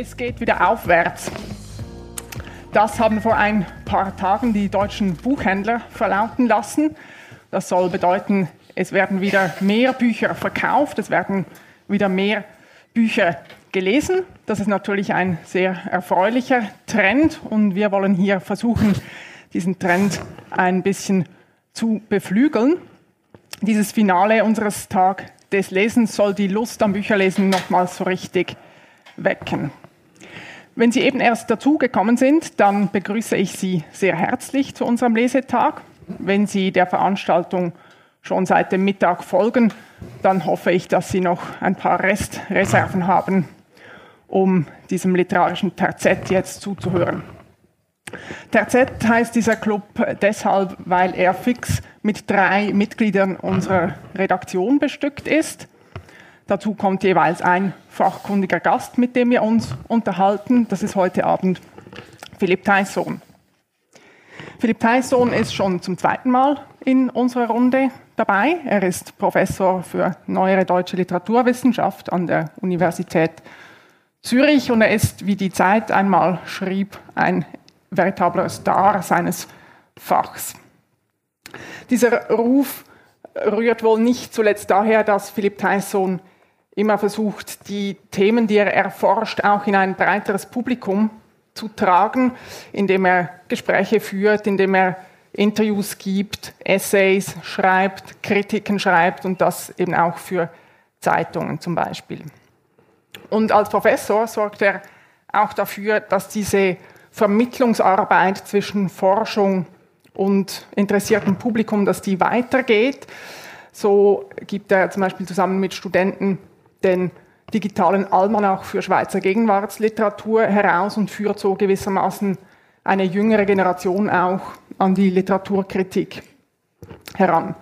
Es geht wieder aufwärts. Das haben vor ein paar Tagen die deutschen Buchhändler verlauten lassen. Das soll bedeuten, es werden wieder mehr Bücher verkauft, es werden wieder mehr Bücher gelesen. Das ist natürlich ein sehr erfreulicher Trend und wir wollen hier versuchen, diesen Trend ein bisschen zu beflügeln. Dieses Finale unseres Tag des Lesens soll die Lust am Bücherlesen nochmals so richtig wecken. Wenn Sie eben erst dazugekommen sind, dann begrüße ich Sie sehr herzlich zu unserem Lesetag. Wenn Sie der Veranstaltung schon seit dem Mittag folgen, dann hoffe ich, dass Sie noch ein paar Restreserven haben, um diesem literarischen Terzett jetzt zuzuhören. Terzett heißt dieser Club deshalb, weil er fix mit drei Mitgliedern unserer Redaktion bestückt ist. Dazu kommt jeweils ein fachkundiger Gast, mit dem wir uns unterhalten. Das ist heute Abend Philipp Theissohn. Philipp Theissohn ist schon zum zweiten Mal in unserer Runde dabei. Er ist Professor für neuere deutsche Literaturwissenschaft an der Universität Zürich und er ist, wie die Zeit einmal schrieb, ein veritabler Star seines Fachs. Dieser Ruf rührt wohl nicht zuletzt daher, dass Philipp Theissohn immer versucht, die Themen, die er erforscht, auch in ein breiteres Publikum zu tragen, indem er Gespräche führt, indem er Interviews gibt, Essays schreibt, Kritiken schreibt und das eben auch für Zeitungen zum Beispiel. Und als Professor sorgt er auch dafür, dass diese Vermittlungsarbeit zwischen Forschung und interessiertem Publikum, dass die weitergeht. So gibt er zum Beispiel zusammen mit Studenten den digitalen Almanach für Schweizer Gegenwartsliteratur heraus und führt so gewissermaßen eine jüngere Generation auch an die Literaturkritik heran.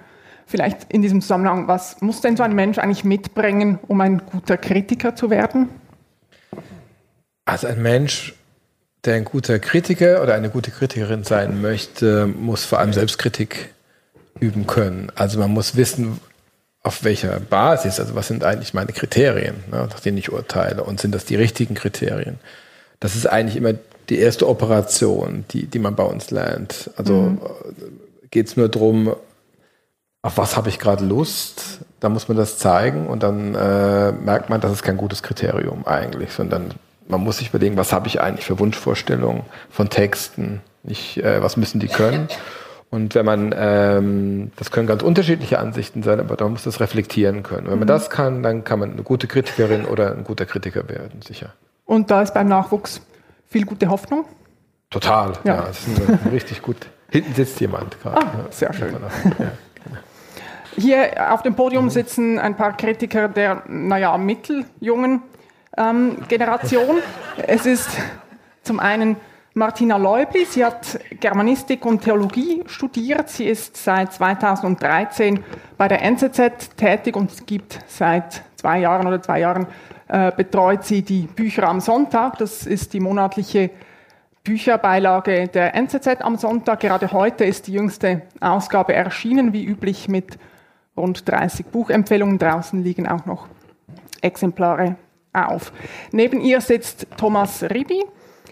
Vielleicht in diesem Zusammenhang, was muss denn so ein Mensch eigentlich mitbringen, um ein guter Kritiker zu werden? Also ein Mensch, der ein guter Kritiker oder eine gute Kritikerin sein möchte, muss vor allem Selbstkritik üben können. Also man muss wissen, auf welcher Basis, also was sind eigentlich meine Kriterien, ne, nach denen ich urteile und sind das die richtigen Kriterien? Das ist eigentlich immer die erste Operation, die, die man bei uns lernt. Also mhm. geht es nur darum, auf was habe ich gerade Lust, da muss man das zeigen und dann äh, merkt man, das ist kein gutes Kriterium eigentlich, sondern man muss sich überlegen, was habe ich eigentlich für Wunschvorstellungen von Texten, nicht, äh, was müssen die können. Und wenn man, ähm, das können ganz unterschiedliche Ansichten sein, aber man muss das reflektieren können. Wenn man mhm. das kann, dann kann man eine gute Kritikerin oder ein guter Kritiker werden, sicher. Und da ist beim Nachwuchs viel gute Hoffnung? Total, ja. ja das ist richtig gut. Hinten sitzt jemand gerade. Ah, ja, sehr schön. Genau. Hier auf dem Podium sitzen ein paar Kritiker der, naja, mitteljungen ähm, Generation. Es ist zum einen Martina Leubli. Sie hat Germanistik und Theologie studiert. Sie ist seit 2013 bei der NZZ tätig und gibt seit zwei Jahren oder zwei Jahren äh, betreut sie die Bücher am Sonntag. Das ist die monatliche Bücherbeilage der NZZ am Sonntag. Gerade heute ist die jüngste Ausgabe erschienen, wie üblich mit rund 30 Buchempfehlungen. Draußen liegen auch noch Exemplare auf. Neben ihr sitzt Thomas Ribi.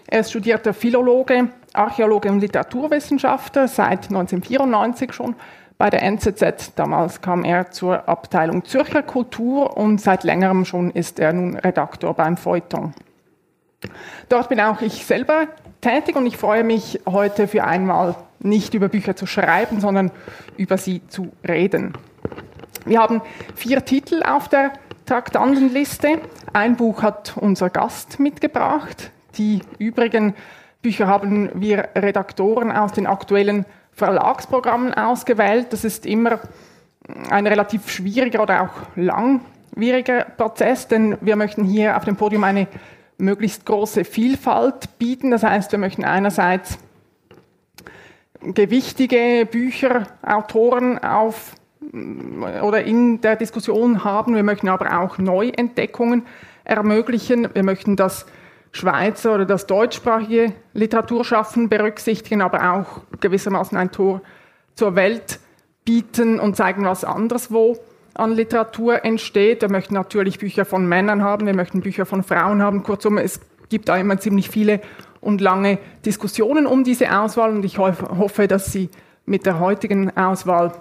Er ist studierter Philologe, Archäologe und Literaturwissenschaftler, seit 1994 schon bei der NZZ. Damals kam er zur Abteilung Zürcher Kultur und seit längerem schon ist er nun Redaktor beim Feuilleton. Dort bin auch ich selber tätig und ich freue mich heute für einmal nicht über Bücher zu schreiben, sondern über sie zu reden. Wir haben vier Titel auf der Traktandenliste. Ein Buch hat unser Gast mitgebracht, die übrigen Bücher haben wir Redaktoren aus den aktuellen Verlagsprogrammen ausgewählt. Das ist immer ein relativ schwieriger oder auch langwieriger Prozess, denn wir möchten hier auf dem Podium eine möglichst große Vielfalt bieten. Das heißt, wir möchten einerseits gewichtige Bücher, Autoren auf oder in der Diskussion haben. Wir möchten aber auch Neuentdeckungen ermöglichen. Wir möchten das Schweizer oder das deutschsprachige Literaturschaffen berücksichtigen, aber auch gewissermaßen ein Tor zur Welt bieten und zeigen, was anderswo an Literatur entsteht. Wir möchten natürlich Bücher von Männern haben, wir möchten Bücher von Frauen haben. Kurzum, es gibt da immer ziemlich viele und lange Diskussionen um diese Auswahl und ich hoffe, dass Sie mit der heutigen Auswahl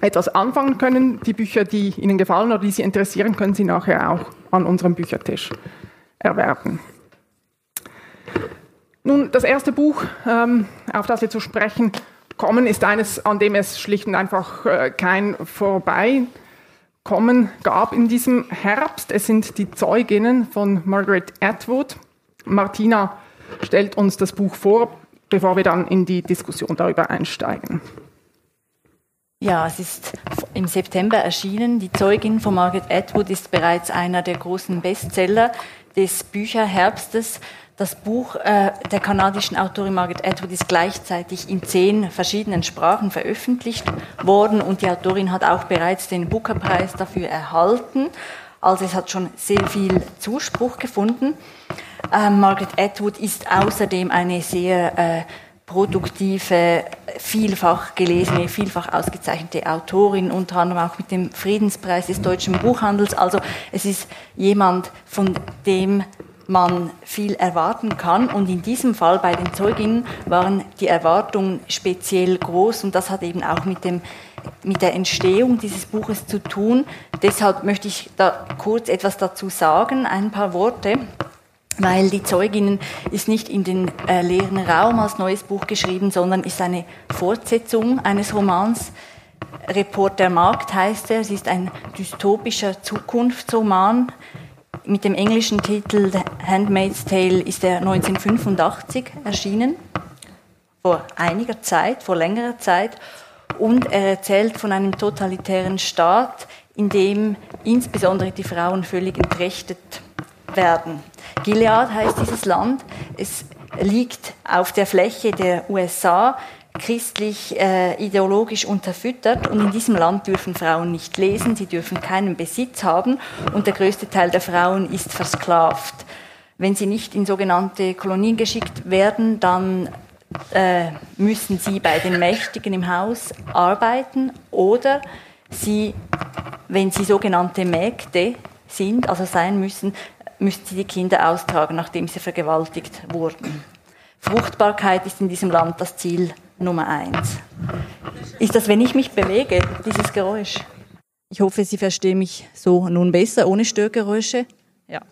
etwas anfangen können. Die Bücher, die Ihnen gefallen oder die Sie interessieren, können Sie nachher auch an unserem Büchertisch erwerben. Nun, das erste Buch, ähm, auf das wir zu sprechen kommen, ist eines, an dem es schlicht und einfach äh, kein Vorbeikommen gab in diesem Herbst. Es sind die Zeuginnen von Margaret Atwood. Martina stellt uns das Buch vor, bevor wir dann in die Diskussion darüber einsteigen. Ja, es ist im September erschienen. Die Zeugin von Margaret Atwood ist bereits einer der großen Bestseller des Bücherherbstes. Das Buch äh, der kanadischen Autorin Margaret Atwood ist gleichzeitig in zehn verschiedenen Sprachen veröffentlicht worden und die Autorin hat auch bereits den Booker-Preis dafür erhalten. Also es hat schon sehr viel Zuspruch gefunden. Ähm, Margaret Atwood ist außerdem eine sehr äh, produktive, vielfach gelesene, vielfach ausgezeichnete Autorin, unter anderem auch mit dem Friedenspreis des deutschen Buchhandels. Also es ist jemand, von dem man viel erwarten kann. Und in diesem Fall bei den Zeuginnen waren die Erwartungen speziell groß und das hat eben auch mit, dem, mit der Entstehung dieses Buches zu tun. Deshalb möchte ich da kurz etwas dazu sagen, ein paar Worte weil die Zeuginnen ist nicht in den äh, leeren Raum als neues Buch geschrieben, sondern ist eine Fortsetzung eines Romans. Report der Markt heißt er. Es ist ein dystopischer Zukunftsroman. Mit dem englischen Titel The Handmaid's Tale ist er 1985 erschienen. Vor einiger Zeit, vor längerer Zeit. Und er erzählt von einem totalitären Staat, in dem insbesondere die Frauen völlig entrechtet werden. Gilead heißt dieses Land. Es liegt auf der Fläche der USA, christlich äh, ideologisch unterfüttert und in diesem Land dürfen Frauen nicht lesen, sie dürfen keinen Besitz haben und der größte Teil der Frauen ist versklavt. Wenn sie nicht in sogenannte Kolonien geschickt werden, dann äh, müssen sie bei den Mächtigen im Haus arbeiten oder sie, wenn sie sogenannte Mägde sind, also sein müssen, müssen sie die Kinder austragen, nachdem sie vergewaltigt wurden. Fruchtbarkeit ist in diesem Land das Ziel Nummer eins. Ist das, wenn ich mich bewege, dieses Geräusch? Ich hoffe, Sie verstehen mich so nun besser, ohne Störgeräusche. Ja.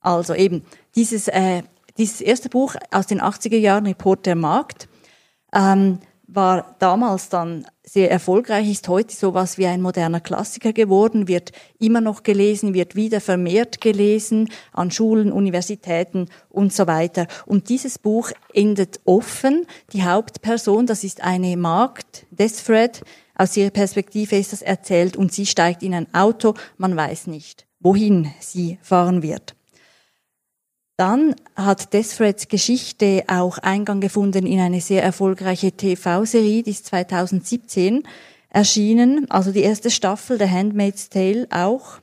Also eben, dieses, äh, dieses erste Buch aus den 80er Jahren, Report der Markt, ähm, war damals dann sehr erfolgreich, ist heute sowas wie ein moderner Klassiker geworden, wird immer noch gelesen, wird wieder vermehrt gelesen an Schulen, Universitäten und so weiter. Und dieses Buch endet offen. Die Hauptperson, das ist eine Magd, Desfred, aus ihrer Perspektive ist das erzählt und sie steigt in ein Auto, man weiß nicht, wohin sie fahren wird. Dann hat Desfreds Geschichte auch Eingang gefunden in eine sehr erfolgreiche TV-Serie, die ist 2017 erschienen, also die erste Staffel der Handmaid's Tale auch.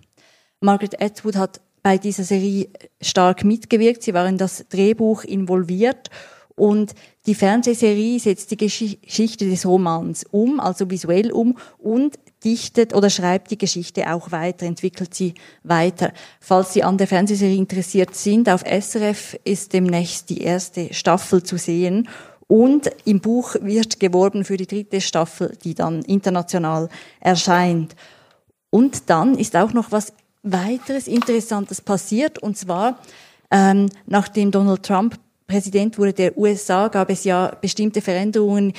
Margaret Atwood hat bei dieser Serie stark mitgewirkt, sie war in das Drehbuch involviert. Und die Fernsehserie setzt die Geschichte des Romans um, also visuell um. Und dichtet oder schreibt die Geschichte auch weiter, entwickelt sie weiter. Falls Sie an der Fernsehserie interessiert sind, auf SRF ist demnächst die erste Staffel zu sehen. Und im Buch wird geworben für die dritte Staffel, die dann international erscheint. Und dann ist auch noch was weiteres Interessantes passiert, und zwar ähm, nachdem Donald Trump Präsident wurde der USA, gab es ja bestimmte Veränderungen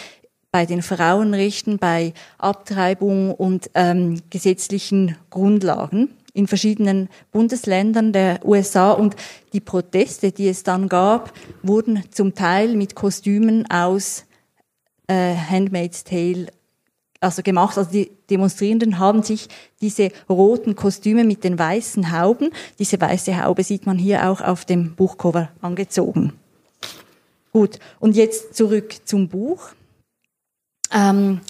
bei den Frauenrechten, bei Abtreibung und ähm, gesetzlichen Grundlagen in verschiedenen Bundesländern der USA und die Proteste, die es dann gab, wurden zum Teil mit Kostümen aus äh, Handmaid's Tale also gemacht. Also die Demonstrierenden haben sich diese roten Kostüme mit den weißen Hauben, diese weiße Haube sieht man hier auch auf dem Buchcover angezogen. Gut, und jetzt zurück zum Buch. Ähm,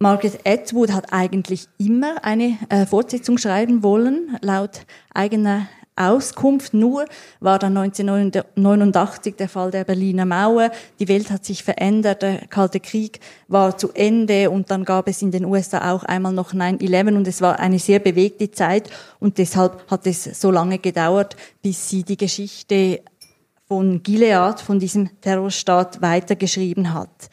Margaret Atwood hat eigentlich immer eine äh, Fortsetzung schreiben wollen, laut eigener Auskunft. Nur war dann 1989 der Fall der Berliner Mauer. Die Welt hat sich verändert. Der Kalte Krieg war zu Ende und dann gab es in den USA auch einmal noch 9-11 und es war eine sehr bewegte Zeit und deshalb hat es so lange gedauert, bis sie die Geschichte von Gilead, von diesem Terrorstaat weitergeschrieben hat.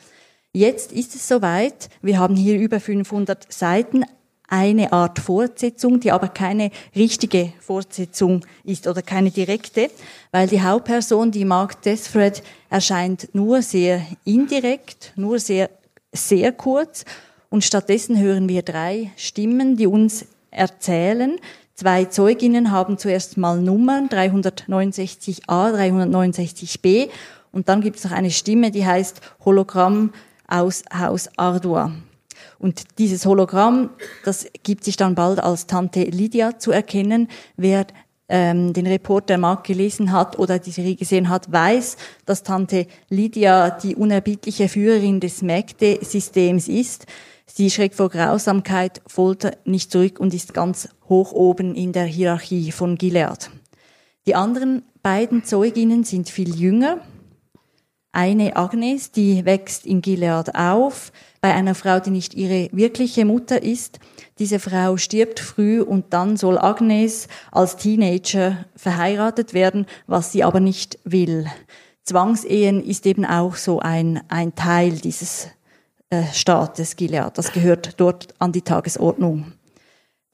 Jetzt ist es soweit. Wir haben hier über 500 Seiten, eine Art Fortsetzung, die aber keine richtige Fortsetzung ist oder keine direkte, weil die Hauptperson, die Mark Desfred, erscheint nur sehr indirekt, nur sehr, sehr kurz und stattdessen hören wir drei Stimmen, die uns erzählen. Zwei Zeuginnen haben zuerst mal Nummern 369a, 369b und dann gibt es noch eine Stimme, die heißt Hologramm aus Haus Ardua. Und dieses Hologramm, das gibt sich dann bald als Tante Lydia zu erkennen. Wer ähm, den Reporter Mark gelesen hat oder die Serie gesehen hat, weiß, dass Tante Lydia die unerbittliche Führerin des Mägde-Systems ist. Sie schreckt vor Grausamkeit, Folter nicht zurück und ist ganz hoch oben in der Hierarchie von Gilead. Die anderen beiden Zeuginnen sind viel jünger, eine Agnes, die wächst in Gilead auf, bei einer Frau, die nicht ihre wirkliche Mutter ist. Diese Frau stirbt früh und dann soll Agnes als Teenager verheiratet werden, was sie aber nicht will. Zwangsehen ist eben auch so ein, ein Teil dieses äh, Staates Gilead. Das gehört dort an die Tagesordnung.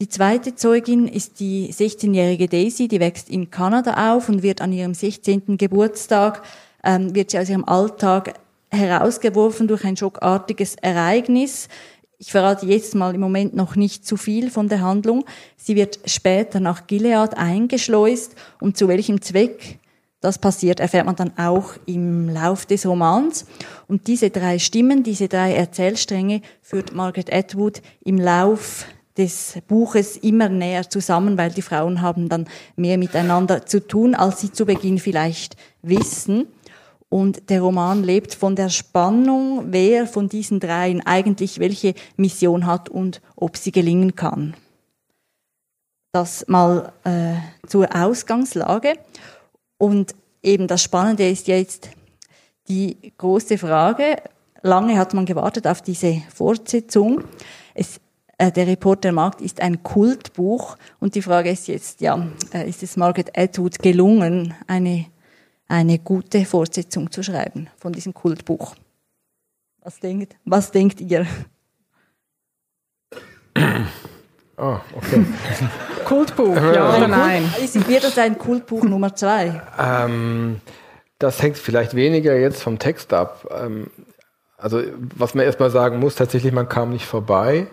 Die zweite Zeugin ist die 16-jährige Daisy, die wächst in Kanada auf und wird an ihrem 16. Geburtstag ähm, wird sie aus ihrem Alltag herausgeworfen durch ein schockartiges Ereignis. Ich verrate jetzt mal im Moment noch nicht zu viel von der Handlung. Sie wird später nach Gilead eingeschleust und zu welchem Zweck das passiert, erfährt man dann auch im Lauf des Romans. Und diese drei Stimmen, diese drei Erzählstränge führt Margaret Atwood im Lauf des Buches immer näher zusammen, weil die Frauen haben dann mehr miteinander zu tun, als sie zu Beginn vielleicht wissen. Und der Roman lebt von der Spannung, wer von diesen dreien eigentlich welche Mission hat und ob sie gelingen kann. Das mal äh, zur Ausgangslage. Und eben das Spannende ist jetzt die große Frage. Lange hat man gewartet auf diese Fortsetzung. Es, äh, der Reporter Markt ist ein Kultbuch und die Frage ist jetzt, ja, äh, ist es Margaret Atwood gelungen, eine eine gute Fortsetzung zu schreiben von diesem Kultbuch. Was denkt, was denkt ihr? Oh, okay. Kultbuch, ja oder nein? Ist, wird das ein Kultbuch Nummer zwei? Ähm, das hängt vielleicht weniger jetzt vom Text ab. Ähm, also, was man erstmal sagen muss, tatsächlich, man kam nicht vorbei.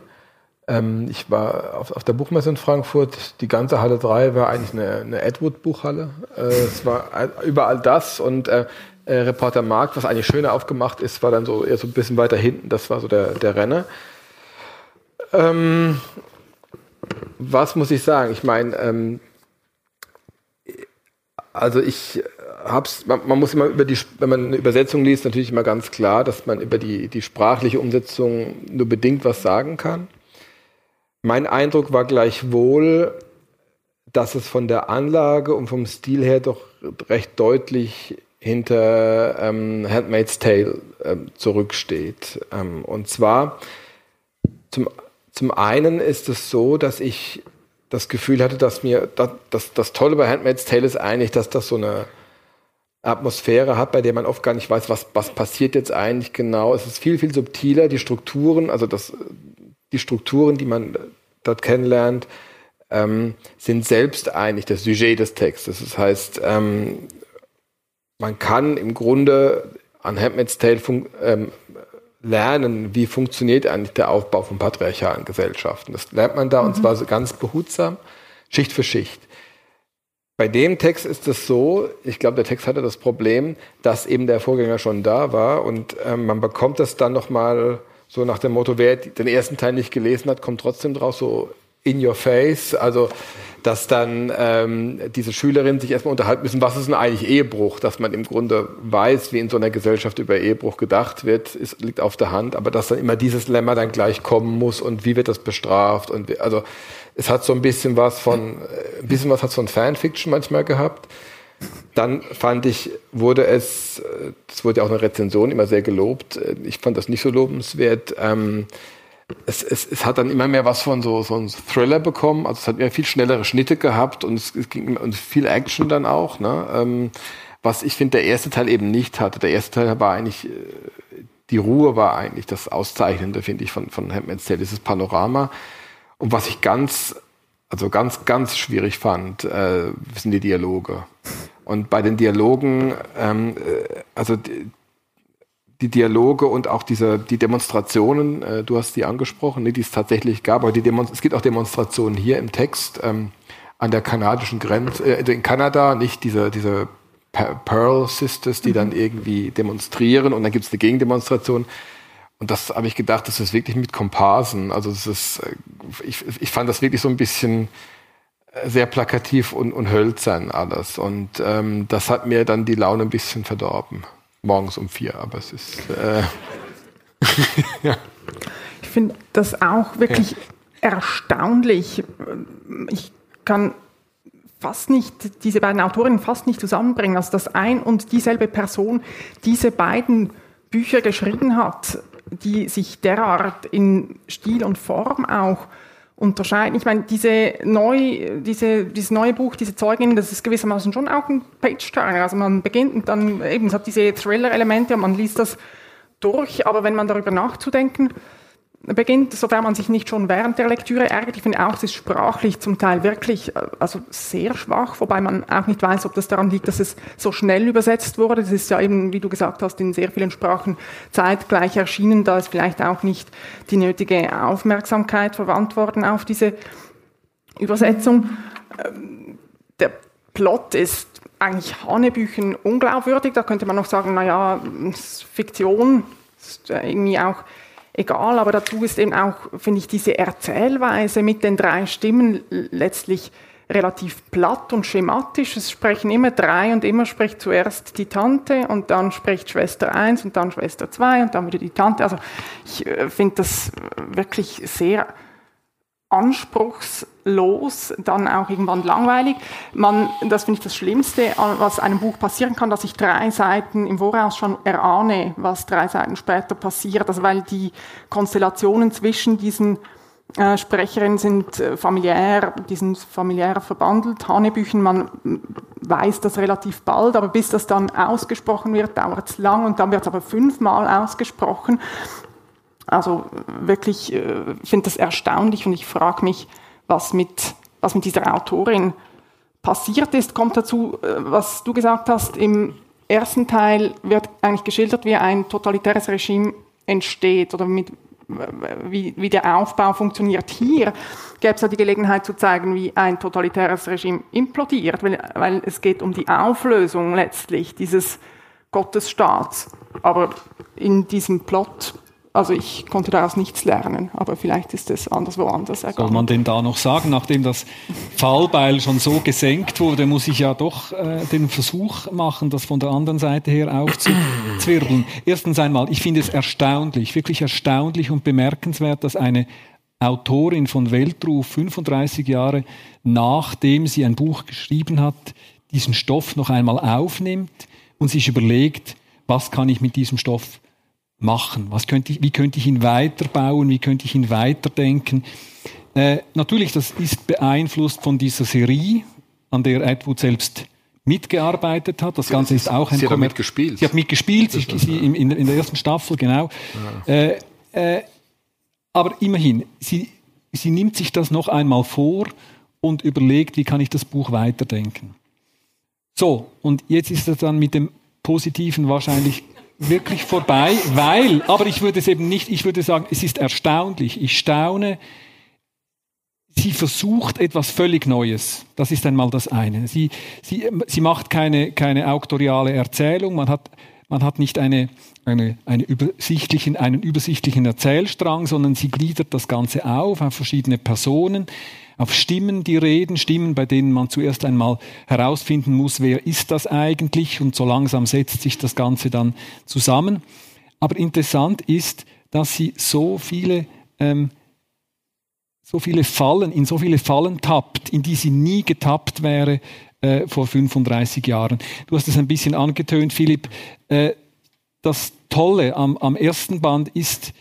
Ähm, ich war auf, auf, der Buchmesse in Frankfurt. Die ganze Halle 3 war eigentlich eine, eine Edward-Buchhalle. Äh, es war überall das und äh, äh, Reporter Markt, was eigentlich schöner aufgemacht ist, war dann so eher so ein bisschen weiter hinten. Das war so der, der Renner. Ähm, was muss ich sagen? Ich meine, ähm, also ich hab's, man, man, muss immer über die, wenn man eine Übersetzung liest, natürlich immer ganz klar, dass man über die, die sprachliche Umsetzung nur bedingt was sagen kann. Mein Eindruck war gleichwohl, dass es von der Anlage und vom Stil her doch recht deutlich hinter ähm, Handmaid's Tale ähm, zurücksteht. Ähm, und zwar zum, zum einen ist es so, dass ich das Gefühl hatte, dass mir das, das, das Tolle bei Handmaid's Tale ist eigentlich, dass das so eine Atmosphäre hat, bei der man oft gar nicht weiß, was, was passiert jetzt eigentlich genau. Es ist viel, viel subtiler, die Strukturen, also das, die Strukturen, die man dort kennenlernt, ähm, sind selbst eigentlich das Sujet des Textes. Das heißt, ähm, man kann im Grunde an Handmaid's Tale ähm, lernen, wie funktioniert eigentlich der Aufbau von patriarchalen Gesellschaften. Das lernt man da mhm. und zwar so ganz behutsam, Schicht für Schicht. Bei dem Text ist es so, ich glaube, der Text hatte das Problem, dass eben der Vorgänger schon da war und ähm, man bekommt das dann nochmal so nach dem Motto, wer den ersten Teil nicht gelesen hat, kommt trotzdem draus, so in your face. Also dass dann ähm, diese Schülerinnen sich erstmal unterhalten müssen, was ist denn eigentlich Ehebruch, dass man im Grunde weiß, wie in so einer Gesellschaft über Ehebruch gedacht wird, ist, liegt auf der Hand, aber dass dann immer dieses Lemma dann gleich kommen muss und wie wird das bestraft und wie, also es hat so ein bisschen was von, äh, ein bisschen was hat von Fanfiction manchmal gehabt. Dann fand ich, wurde es, es wurde ja auch eine Rezension immer sehr gelobt, ich fand das nicht so lobenswert, ähm, es, es, es hat dann immer mehr was von so, so einem Thriller bekommen. Also es hat immer viel schnellere Schnitte gehabt und es, es ging und viel Action dann auch. Ne? Ähm, was ich finde, der erste Teil eben nicht hatte. Der erste Teil war eigentlich, äh, die Ruhe war eigentlich das Auszeichnende, finde ich, von, von Handmaid's Tale, dieses Panorama. Und was ich ganz, also ganz, ganz schwierig fand, äh, sind die Dialoge. Und bei den Dialogen, ähm, äh, also die, die Dialoge und auch diese, die Demonstrationen, äh, du hast die angesprochen, ne, die es tatsächlich gab, aber die Demonst es gibt auch Demonstrationen hier im Text ähm, an der kanadischen Grenze, äh, in Kanada, nicht diese, diese Pearl Sisters, die mhm. dann irgendwie demonstrieren und dann gibt es eine Gegendemonstration. Und das habe ich gedacht, das ist wirklich mit Komparsen. Also das ist, äh, ich, ich fand das wirklich so ein bisschen äh, sehr plakativ und, und hölzern alles. Und ähm, das hat mir dann die Laune ein bisschen verdorben morgens um vier, aber es ist. Äh, ja. Ich finde das auch wirklich ja. erstaunlich. Ich kann fast nicht, diese beiden Autorinnen fast nicht zusammenbringen, also dass ein und dieselbe Person diese beiden Bücher geschrieben hat, die sich derart in Stil und Form auch unterscheiden. Ich meine, diese neu, diese, dieses neue Buch, diese Zeugin, das ist gewissermaßen schon auch ein Page-Turner. Also man beginnt und dann eben, es hat diese Thriller-Elemente und man liest das durch, aber wenn man darüber nachzudenken beginnt, sofern man sich nicht schon während der Lektüre ärgert. Ich finde auch, es ist sprachlich zum Teil wirklich äh, also sehr schwach, wobei man auch nicht weiß, ob das daran liegt, dass es so schnell übersetzt wurde. Das ist ja eben, wie du gesagt hast, in sehr vielen Sprachen zeitgleich erschienen. Da ist vielleicht auch nicht die nötige Aufmerksamkeit verwandt worden auf diese Übersetzung. Ähm, der Plot ist eigentlich Hanebüchen unglaubwürdig. Da könnte man noch sagen, naja, Fiktion ist irgendwie auch egal, aber dazu ist eben auch, finde ich, diese Erzählweise mit den drei Stimmen letztlich relativ platt und schematisch. Es sprechen immer drei und immer spricht zuerst die Tante und dann spricht Schwester 1 und dann Schwester 2 und dann wieder die Tante. Also ich äh, finde das wirklich sehr anspruchslos, dann auch irgendwann langweilig. Man, das finde ich das Schlimmste, was einem Buch passieren kann, dass ich drei Seiten im Voraus schon erahne, was drei Seiten später passiert. Also weil die Konstellationen zwischen diesen äh, Sprecherinnen sind äh, familiär, die sind familiär verbandelt. Hanebüchen, man weiß das relativ bald, aber bis das dann ausgesprochen wird, dauert es lang und dann wird es aber fünfmal ausgesprochen. Also wirklich, äh, finde das erstaunlich und ich frage mich, was mit, was mit dieser Autorin passiert ist. Kommt dazu, äh, was du gesagt hast, im ersten Teil wird eigentlich geschildert, wie ein totalitäres Regime entsteht oder mit, wie, wie der Aufbau funktioniert. Hier gäbe es ja die Gelegenheit zu zeigen, wie ein totalitäres Regime implodiert, weil, weil es geht um die Auflösung letztlich dieses Gottesstaats. Aber in diesem Plot also ich konnte daraus nichts lernen, aber vielleicht ist es anderswo anders ergangen. Soll man denn da noch sagen, nachdem das Fallbeil schon so gesenkt wurde, muss ich ja doch äh, den Versuch machen, das von der anderen Seite her aufzuzwirbeln. Erstens einmal, ich finde es erstaunlich, wirklich erstaunlich und bemerkenswert, dass eine Autorin von Weltruf 35 Jahre nachdem sie ein Buch geschrieben hat, diesen Stoff noch einmal aufnimmt und sich überlegt, was kann ich mit diesem Stoff machen? Was könnte ich, wie könnte ich ihn weiterbauen? Wie könnte ich ihn weiterdenken? Äh, natürlich, das ist beeinflusst von dieser Serie, an der Edward selbst mitgearbeitet hat. Das Ganze ist auch ein Sie hat mitgespielt. Sie hat mitgespielt, sie, sie in, in, der ersten Staffel, genau. Ja. Äh, äh, aber immerhin, sie, sie nimmt sich das noch einmal vor und überlegt, wie kann ich das Buch weiterdenken. So, und jetzt ist es dann mit dem Positiven wahrscheinlich wirklich vorbei, weil, aber ich würde es eben nicht, ich würde sagen, es ist erstaunlich. Ich staune, sie versucht etwas völlig Neues. Das ist einmal das eine. Sie, sie, sie macht keine, keine auktoriale Erzählung. Man hat Man hat nicht eine, eine, eine übersichtlichen, einen übersichtlichen Erzählstrang, sondern sie gliedert das Ganze auf auf verschiedene Personen, auf Stimmen, die reden, Stimmen, bei denen man zuerst einmal herausfinden muss, wer ist das eigentlich und so langsam setzt sich das Ganze dann zusammen. Aber interessant ist, dass sie so viele ähm, so viele Fallen, in so viele Fallen tappt, in die sie nie getappt wäre äh, vor 35 Jahren. Du hast es ein bisschen angetönt, Philipp. Äh, das Tolle am, am ersten Band ist,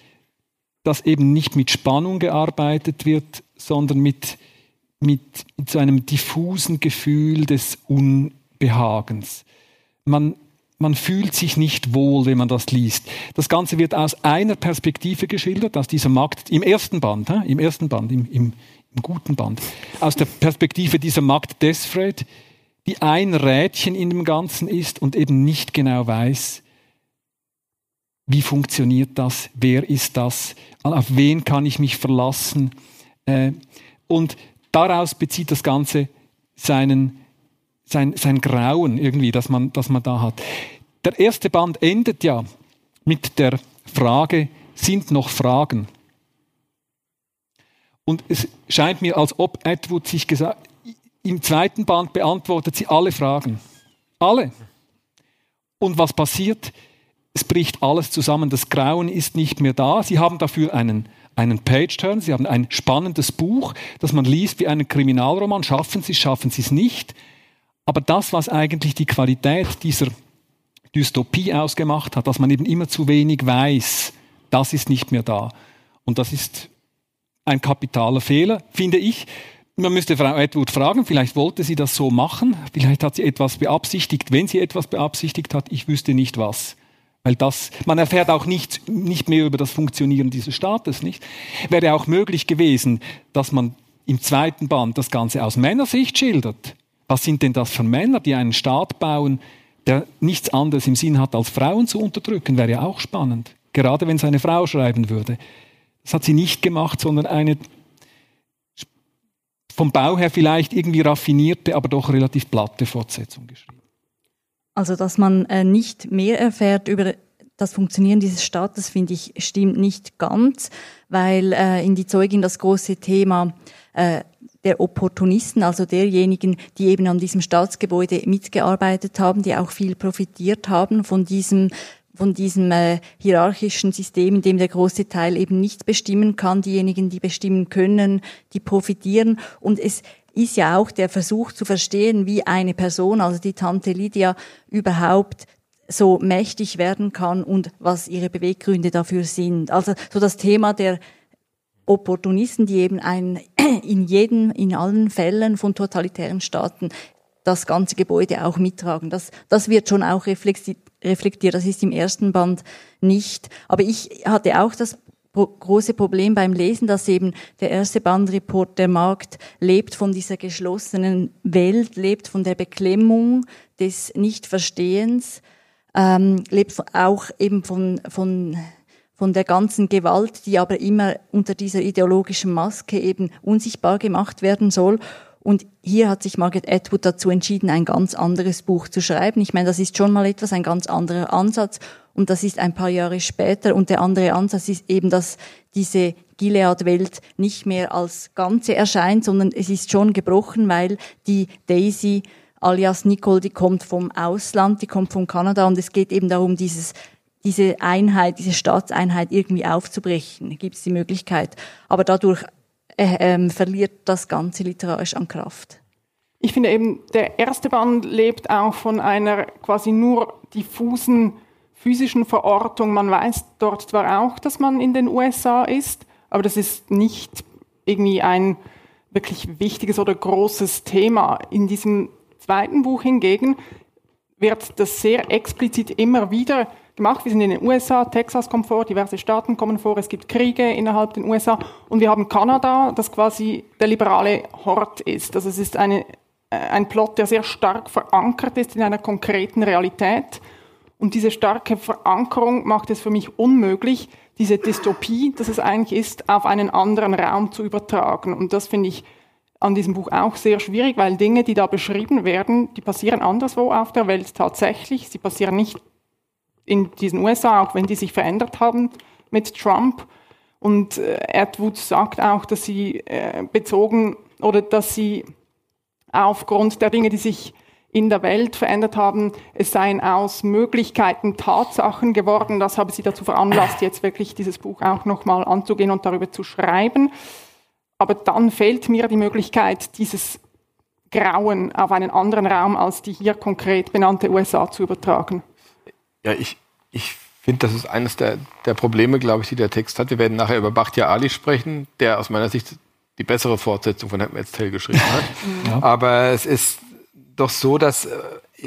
dass eben nicht mit Spannung gearbeitet wird, sondern mit, mit, mit so einem diffusen Gefühl des Unbehagens. Man, man fühlt sich nicht wohl, wenn man das liest. Das Ganze wird aus einer Perspektive geschildert, aus dieser Magd, im ersten Band, im ersten Band, im, im, im guten Band, aus der Perspektive dieser Magd Desfred, die ein Rädchen in dem Ganzen ist und eben nicht genau weiß, wie funktioniert das, wer ist das, auf wen kann ich mich verlassen. Äh, und daraus bezieht das Ganze seinen sein, sein Grauen irgendwie, das man, das man da hat. Der erste Band endet ja mit der Frage, sind noch Fragen? Und es scheint mir, als ob Edward sich gesagt, im zweiten Band beantwortet sie alle Fragen. Alle. Und was passiert? Es bricht alles zusammen. Das Grauen ist nicht mehr da. Sie haben dafür einen, einen Page-Turn. Sie haben ein spannendes Buch, das man liest wie einen Kriminalroman. Schaffen Sie es, schaffen Sie es nicht. Aber das, was eigentlich die Qualität dieser Dystopie ausgemacht hat, dass man eben immer zu wenig weiß, das ist nicht mehr da. Und das ist ein kapitaler Fehler, finde ich. Man müsste Frau Edward fragen, vielleicht wollte sie das so machen, vielleicht hat sie etwas beabsichtigt. Wenn sie etwas beabsichtigt hat, ich wüsste nicht was. Weil das, man erfährt auch nicht, nicht mehr über das Funktionieren dieses Staates, nicht? Wäre auch möglich gewesen, dass man im zweiten Band das Ganze aus Männersicht schildert. Was sind denn das für Männer, die einen Staat bauen, der nichts anderes im Sinn hat, als Frauen zu unterdrücken? Wäre ja auch spannend. Gerade wenn es eine Frau schreiben würde. Das hat sie nicht gemacht, sondern eine vom Bau her vielleicht irgendwie raffinierte, aber doch relativ platte Fortsetzung geschrieben. Also, dass man äh, nicht mehr erfährt über das Funktionieren dieses Staates, finde ich, stimmt nicht ganz, weil äh, in die Zeugin das große Thema äh, der Opportunisten, also derjenigen, die eben an diesem Staatsgebäude mitgearbeitet haben, die auch viel profitiert haben von diesem von diesem äh, hierarchischen System, in dem der große Teil eben nicht bestimmen kann, diejenigen, die bestimmen können, die profitieren. Und es ist ja auch der Versuch zu verstehen, wie eine Person, also die Tante Lydia, überhaupt so mächtig werden kann und was ihre Beweggründe dafür sind. Also so das Thema der Opportunisten, die eben ein, in jedem, in allen Fällen von totalitären Staaten das ganze Gebäude auch mittragen. Das, das wird schon auch reflektiert. Das ist im ersten Band nicht. Aber ich hatte auch das große Problem beim Lesen, dass eben der erste Bandreport, der Markt lebt von dieser geschlossenen Welt, lebt von der Beklemmung des Nichtverstehens, ähm, lebt auch eben von, von von der ganzen Gewalt, die aber immer unter dieser ideologischen Maske eben unsichtbar gemacht werden soll. Und hier hat sich Margaret Atwood dazu entschieden, ein ganz anderes Buch zu schreiben. Ich meine, das ist schon mal etwas, ein ganz anderer Ansatz. Und das ist ein paar Jahre später. Und der andere Ansatz ist eben, dass diese Gilead-Welt nicht mehr als Ganze erscheint, sondern es ist schon gebrochen, weil die Daisy alias Nicole, die kommt vom Ausland, die kommt von Kanada und es geht eben darum, dieses diese Einheit, diese Staatseinheit irgendwie aufzubrechen, gibt es die Möglichkeit. Aber dadurch äh, ähm, verliert das Ganze literarisch an Kraft. Ich finde eben, der erste Band lebt auch von einer quasi nur diffusen physischen Verortung. Man weiß dort zwar auch, dass man in den USA ist, aber das ist nicht irgendwie ein wirklich wichtiges oder großes Thema. In diesem zweiten Buch hingegen wird das sehr explizit immer wieder gemacht. Wir sind in den USA, Texas kommt vor, diverse Staaten kommen vor, es gibt Kriege innerhalb den USA und wir haben Kanada, das quasi der liberale Hort ist. Also es ist eine, äh, ein Plot, der sehr stark verankert ist in einer konkreten Realität. Und diese starke Verankerung macht es für mich unmöglich, diese Dystopie, dass es eigentlich ist, auf einen anderen Raum zu übertragen. Und das finde ich an diesem Buch auch sehr schwierig, weil Dinge, die da beschrieben werden, die passieren anderswo auf der Welt tatsächlich. Sie passieren nicht in diesen USA, auch wenn die sich verändert haben mit Trump. Und äh, Atwood sagt auch, dass sie äh, bezogen oder dass sie aufgrund der Dinge, die sich in der Welt verändert haben, es seien aus Möglichkeiten Tatsachen geworden. Das habe sie dazu veranlasst, jetzt wirklich dieses Buch auch nochmal anzugehen und darüber zu schreiben. Aber dann fehlt mir die Möglichkeit, dieses Grauen auf einen anderen Raum als die hier konkret benannte USA zu übertragen. Ja, ich, ich finde, das ist eines der, der Probleme, glaube ich, die der Text hat. Wir werden nachher über Bachtia Ali sprechen, der aus meiner Sicht die bessere Fortsetzung von Handmaid's Tale geschrieben hat. Ja. Aber es ist doch so, dass äh,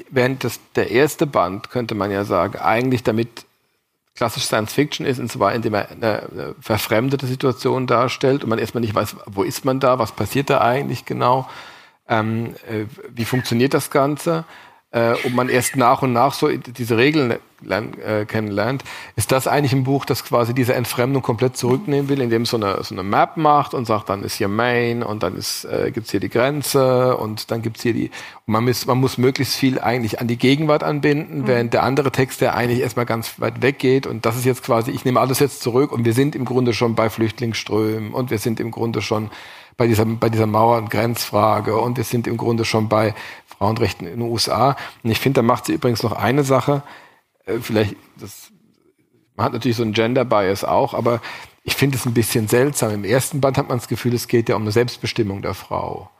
während das, der erste Band, könnte man ja sagen, eigentlich damit klassisch Science Fiction ist, und zwar indem er eine, eine verfremdete Situation darstellt und man erstmal nicht weiß, wo ist man da, was passiert da eigentlich genau, ähm, äh, wie funktioniert das Ganze äh, und man erst nach und nach so diese Regeln äh, kennenlernt, ist das eigentlich ein Buch, das quasi diese Entfremdung komplett zurücknehmen will, indem es so eine, so eine Map macht und sagt, dann ist hier Maine und dann ist, äh, gibt's hier die Grenze und dann gibt's hier die, und man, muss, man muss möglichst viel eigentlich an die Gegenwart anbinden, mhm. während der andere Text, der eigentlich erstmal ganz weit weggeht und das ist jetzt quasi, ich nehme alles jetzt zurück und wir sind im Grunde schon bei Flüchtlingsströmen und wir sind im Grunde schon bei dieser, bei dieser Mauer- und Grenzfrage und wir sind im Grunde schon bei Frauenrechten in den USA. Und ich finde, da macht sie übrigens noch eine Sache, äh, vielleicht, das, man hat natürlich so einen Gender-Bias auch, aber ich finde es ein bisschen seltsam. Im ersten Band hat man das Gefühl, es geht ja um eine Selbstbestimmung der Frau.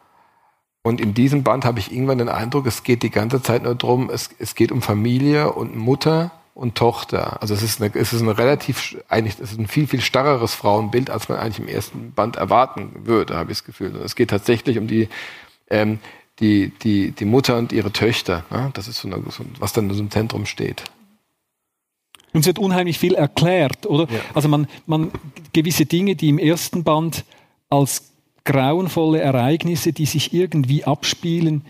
Und in diesem Band habe ich irgendwann den Eindruck, es geht die ganze Zeit nur darum, es, es geht um Familie und Mutter und Tochter. Also es ist, eine, es ist ein relativ, eigentlich, es ist ein viel, viel starreres Frauenbild, als man eigentlich im ersten Band erwarten würde, habe ich das Gefühl. Und es geht tatsächlich um die, ähm, die, die, die Mutter und ihre Töchter. Ne? Das ist so, eine, so was dann so im Zentrum steht. Und es wird unheimlich viel erklärt, oder? Ja. Also man, man gewisse Dinge, die im ersten Band als grauenvolle Ereignisse, die sich irgendwie abspielen,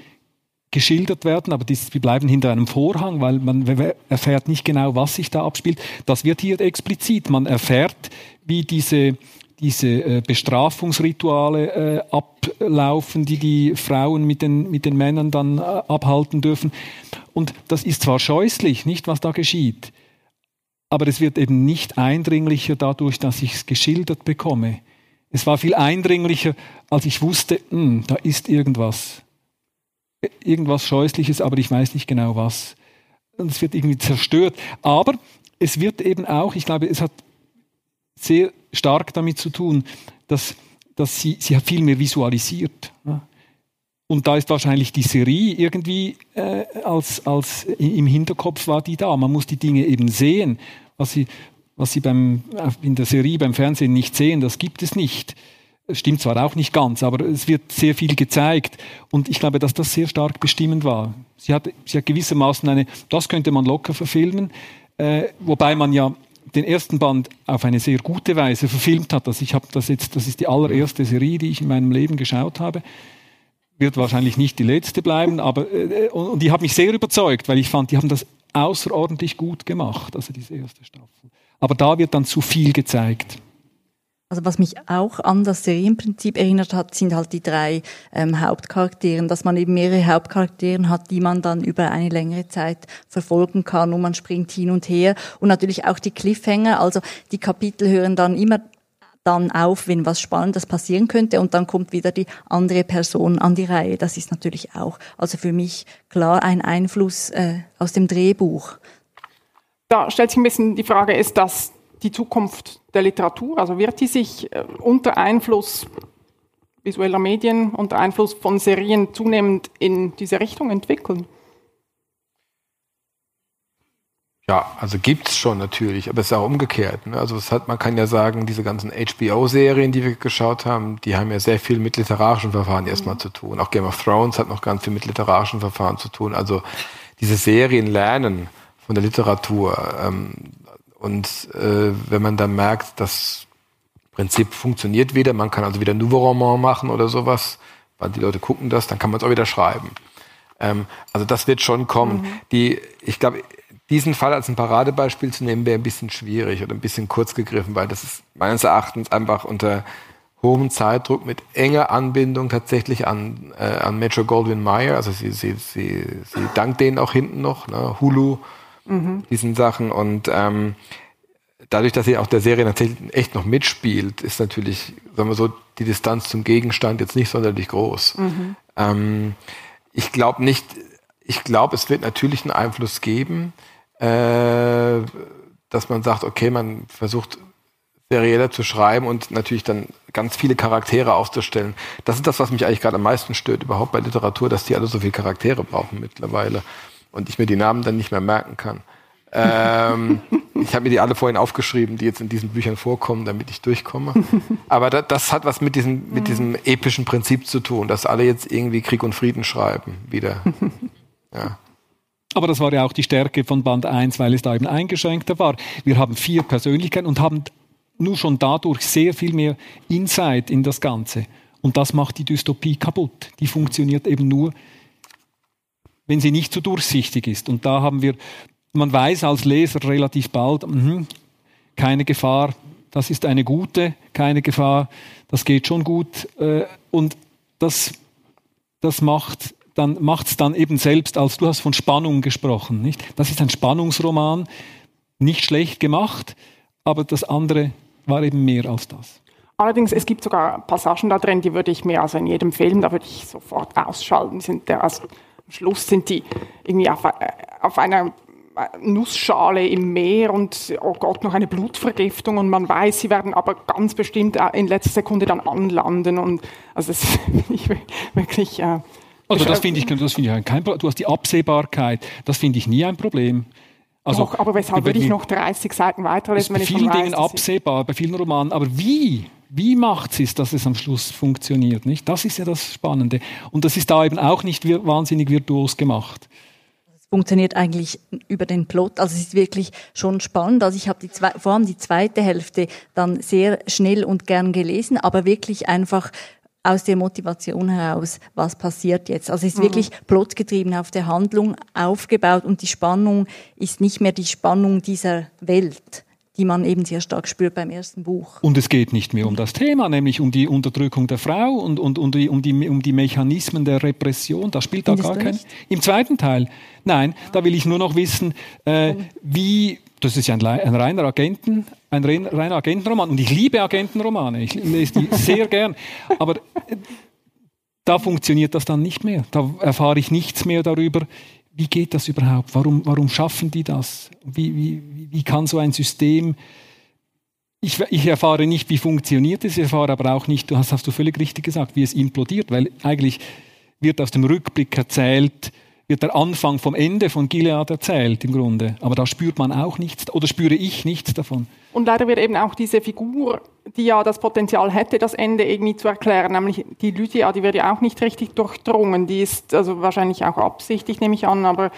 geschildert werden, aber die, bleiben hinter einem Vorhang, weil man erfährt nicht genau, was sich da abspielt. Das wird hier explizit. Man erfährt, wie diese diese äh, Bestrafungsrituale äh, ablaufen, die die Frauen mit den, mit den Männern dann äh, abhalten dürfen. Und das ist zwar scheußlich, nicht was da geschieht, aber es wird eben nicht eindringlicher dadurch, dass ich es geschildert bekomme. Es war viel eindringlicher, als ich wusste, mh, hm, da ist irgendwas. Irgendwas Scheußliches, aber ich weiß nicht genau was. Und es wird irgendwie zerstört. Aber es wird eben auch, ich glaube, es hat sehr stark damit zu tun, dass, dass sie, sie hat viel mehr visualisiert. Und da ist wahrscheinlich die Serie irgendwie äh, als, als im Hinterkopf war die da. Man muss die Dinge eben sehen. Was sie, was sie beim, in der Serie, beim Fernsehen nicht sehen, das gibt es nicht. Stimmt zwar auch nicht ganz, aber es wird sehr viel gezeigt. Und ich glaube, dass das sehr stark bestimmend war. Sie hat, sie hat gewissermaßen eine, das könnte man locker verfilmen, äh, wobei man ja den ersten Band auf eine sehr gute Weise verfilmt hat. Also ich habe das jetzt, das ist die allererste Serie, die ich in meinem Leben geschaut habe. Wird wahrscheinlich nicht die letzte bleiben, aber äh, und, und die hat mich sehr überzeugt, weil ich fand, die haben das außerordentlich gut gemacht, also diese erste Staffel. Aber da wird dann zu viel gezeigt. Also was mich auch an das Serienprinzip erinnert hat, sind halt die drei ähm, Hauptcharakteren, dass man eben mehrere Hauptcharakteren hat, die man dann über eine längere Zeit verfolgen kann und man springt hin und her und natürlich auch die Cliffhanger, also die Kapitel hören dann immer dann auf, wenn was Spannendes passieren könnte und dann kommt wieder die andere Person an die Reihe. Das ist natürlich auch, also für mich klar ein Einfluss äh, aus dem Drehbuch. Da stellt sich ein bisschen die Frage, ist das die Zukunft der Literatur? Also wird die sich äh, unter Einfluss visueller Medien, unter Einfluss von Serien zunehmend in diese Richtung entwickeln? Ja, also gibt es schon natürlich, aber es ist auch umgekehrt. Ne? Also hat, man kann ja sagen, diese ganzen HBO-Serien, die wir geschaut haben, die haben ja sehr viel mit literarischen Verfahren mhm. erstmal zu tun. Auch Game of Thrones hat noch ganz viel mit literarischen Verfahren zu tun. Also diese Serien lernen von der Literatur. Ähm, und äh, wenn man dann merkt, das Prinzip funktioniert wieder, man kann also wieder Nouveau Roman machen oder sowas, weil die Leute gucken das, dann kann man es auch wieder schreiben. Ähm, also das wird schon kommen. Mhm. Die, ich glaube, diesen Fall als ein Paradebeispiel zu nehmen, wäre ein bisschen schwierig oder ein bisschen kurz gegriffen, weil das ist meines Erachtens einfach unter hohem Zeitdruck mit enger Anbindung tatsächlich an, äh, an Metro Goldwyn Mayer. Also sie, sie, sie, sie dankt denen auch hinten noch, ne? Hulu mhm. diesen Sachen. Und ähm, dadurch, dass sie auch der Serie natürlich echt noch mitspielt, ist natürlich, sagen wir so, die Distanz zum Gegenstand jetzt nicht sonderlich groß. Mhm. Ähm, ich glaube nicht, ich glaube, es wird natürlich einen Einfluss geben, äh, dass man sagt, okay, man versucht serieller zu schreiben und natürlich dann ganz viele Charaktere aufzustellen. Das ist das, was mich eigentlich gerade am meisten stört, überhaupt bei Literatur, dass die alle so viele Charaktere brauchen mittlerweile und ich mir die Namen dann nicht mehr merken kann. ähm, ich habe mir die alle vorhin aufgeschrieben, die jetzt in diesen Büchern vorkommen, damit ich durchkomme. Aber das, das hat was mit diesem, mit diesem epischen Prinzip zu tun, dass alle jetzt irgendwie Krieg und Frieden schreiben wieder. Ja. Aber das war ja auch die Stärke von Band 1, weil es da eben eingeschränkter war. Wir haben vier Persönlichkeiten und haben nur schon dadurch sehr viel mehr Insight in das Ganze. Und das macht die Dystopie kaputt. Die funktioniert eben nur, wenn sie nicht so durchsichtig ist. Und da haben wir, man weiß als Leser relativ bald, mh, keine Gefahr, das ist eine gute, keine Gefahr, das geht schon gut. Äh, und das, das macht dann macht es dann eben selbst, als du hast von Spannung gesprochen, nicht? Das ist ein Spannungsroman, nicht schlecht gemacht, aber das andere war eben mehr als das. Allerdings, es gibt sogar Passagen da drin, die würde ich mir, also in jedem Film, da würde ich sofort ausschalten. Sind der, also, am Schluss sind die irgendwie auf, äh, auf einer Nussschale im Meer und oh Gott, noch eine Blutvergiftung und man weiß, sie werden aber ganz bestimmt äh, in letzter Sekunde dann anlanden und also das finde ich wirklich. Äh, also das finde ich, das finde ich kein Problem. Du hast die Absehbarkeit, das finde ich nie ein Problem. Also, Doch, aber weshalb würde ich noch 30 Seiten weiterlesen, wenn ich Bei vielen Dingen absehbar, bei vielen Romanen. Aber wie? Wie macht es, dass es am Schluss funktioniert? Nicht? Das ist ja das Spannende. Und das ist da eben auch nicht wahnsinnig virtuos gemacht Es funktioniert eigentlich über den Plot. Also es ist wirklich schon spannend. Also ich habe die zwei, vor allem die zweite Hälfte dann sehr schnell und gern gelesen, aber wirklich einfach aus der Motivation heraus, was passiert jetzt. Also es ist mhm. wirklich plotgetrieben auf der Handlung aufgebaut und die Spannung ist nicht mehr die Spannung dieser Welt, die man eben sehr stark spürt beim ersten Buch. Und es geht nicht mehr um das Thema, nämlich um die Unterdrückung der Frau und, und, und um, die, um die Mechanismen der Repression. Das spielt da gar kein. Im zweiten Teil, nein, da will ich nur noch wissen, äh, wie das ist ja ein, ein reiner Agenten, ein reiner Agentenroman. Und ich liebe Agentenromane. Ich lese die sehr gern. Aber äh, da funktioniert das dann nicht mehr. Da erfahre ich nichts mehr darüber. Wie geht das überhaupt? Warum, warum schaffen die das? Wie, wie, wie kann so ein System ich, ich, erfahre nicht, wie funktioniert es, ich erfahre aber auch nicht, du hast, hast du völlig richtig gesagt, wie es implodiert, weil eigentlich wird aus dem Rückblick erzählt, wird der Anfang vom Ende von Gilead erzählt im Grunde. Aber da spürt man auch nichts oder spüre ich nichts davon. Und leider wird eben auch diese Figur, die ja das Potenzial hätte, das Ende irgendwie zu erklären, nämlich die Lydia, die wird ja auch nicht richtig durchdrungen. Die ist also wahrscheinlich auch absichtlich, nehme ich an, aber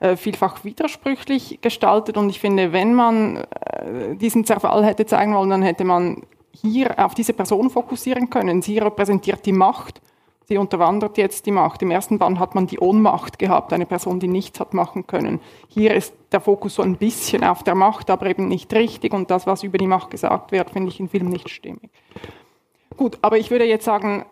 äh, vielfach widersprüchlich gestaltet. Und ich finde, wenn man äh, diesen Zerfall hätte zeigen wollen, dann hätte man hier auf diese Person fokussieren können. Sie repräsentiert die Macht Sie unterwandert jetzt die Macht. Im ersten Band hat man die Ohnmacht gehabt, eine Person, die nichts hat machen können. Hier ist der Fokus so ein bisschen auf der Macht, aber eben nicht richtig. Und das, was über die Macht gesagt wird, finde ich im Film nicht stimmig. Gut, aber ich würde jetzt sagen,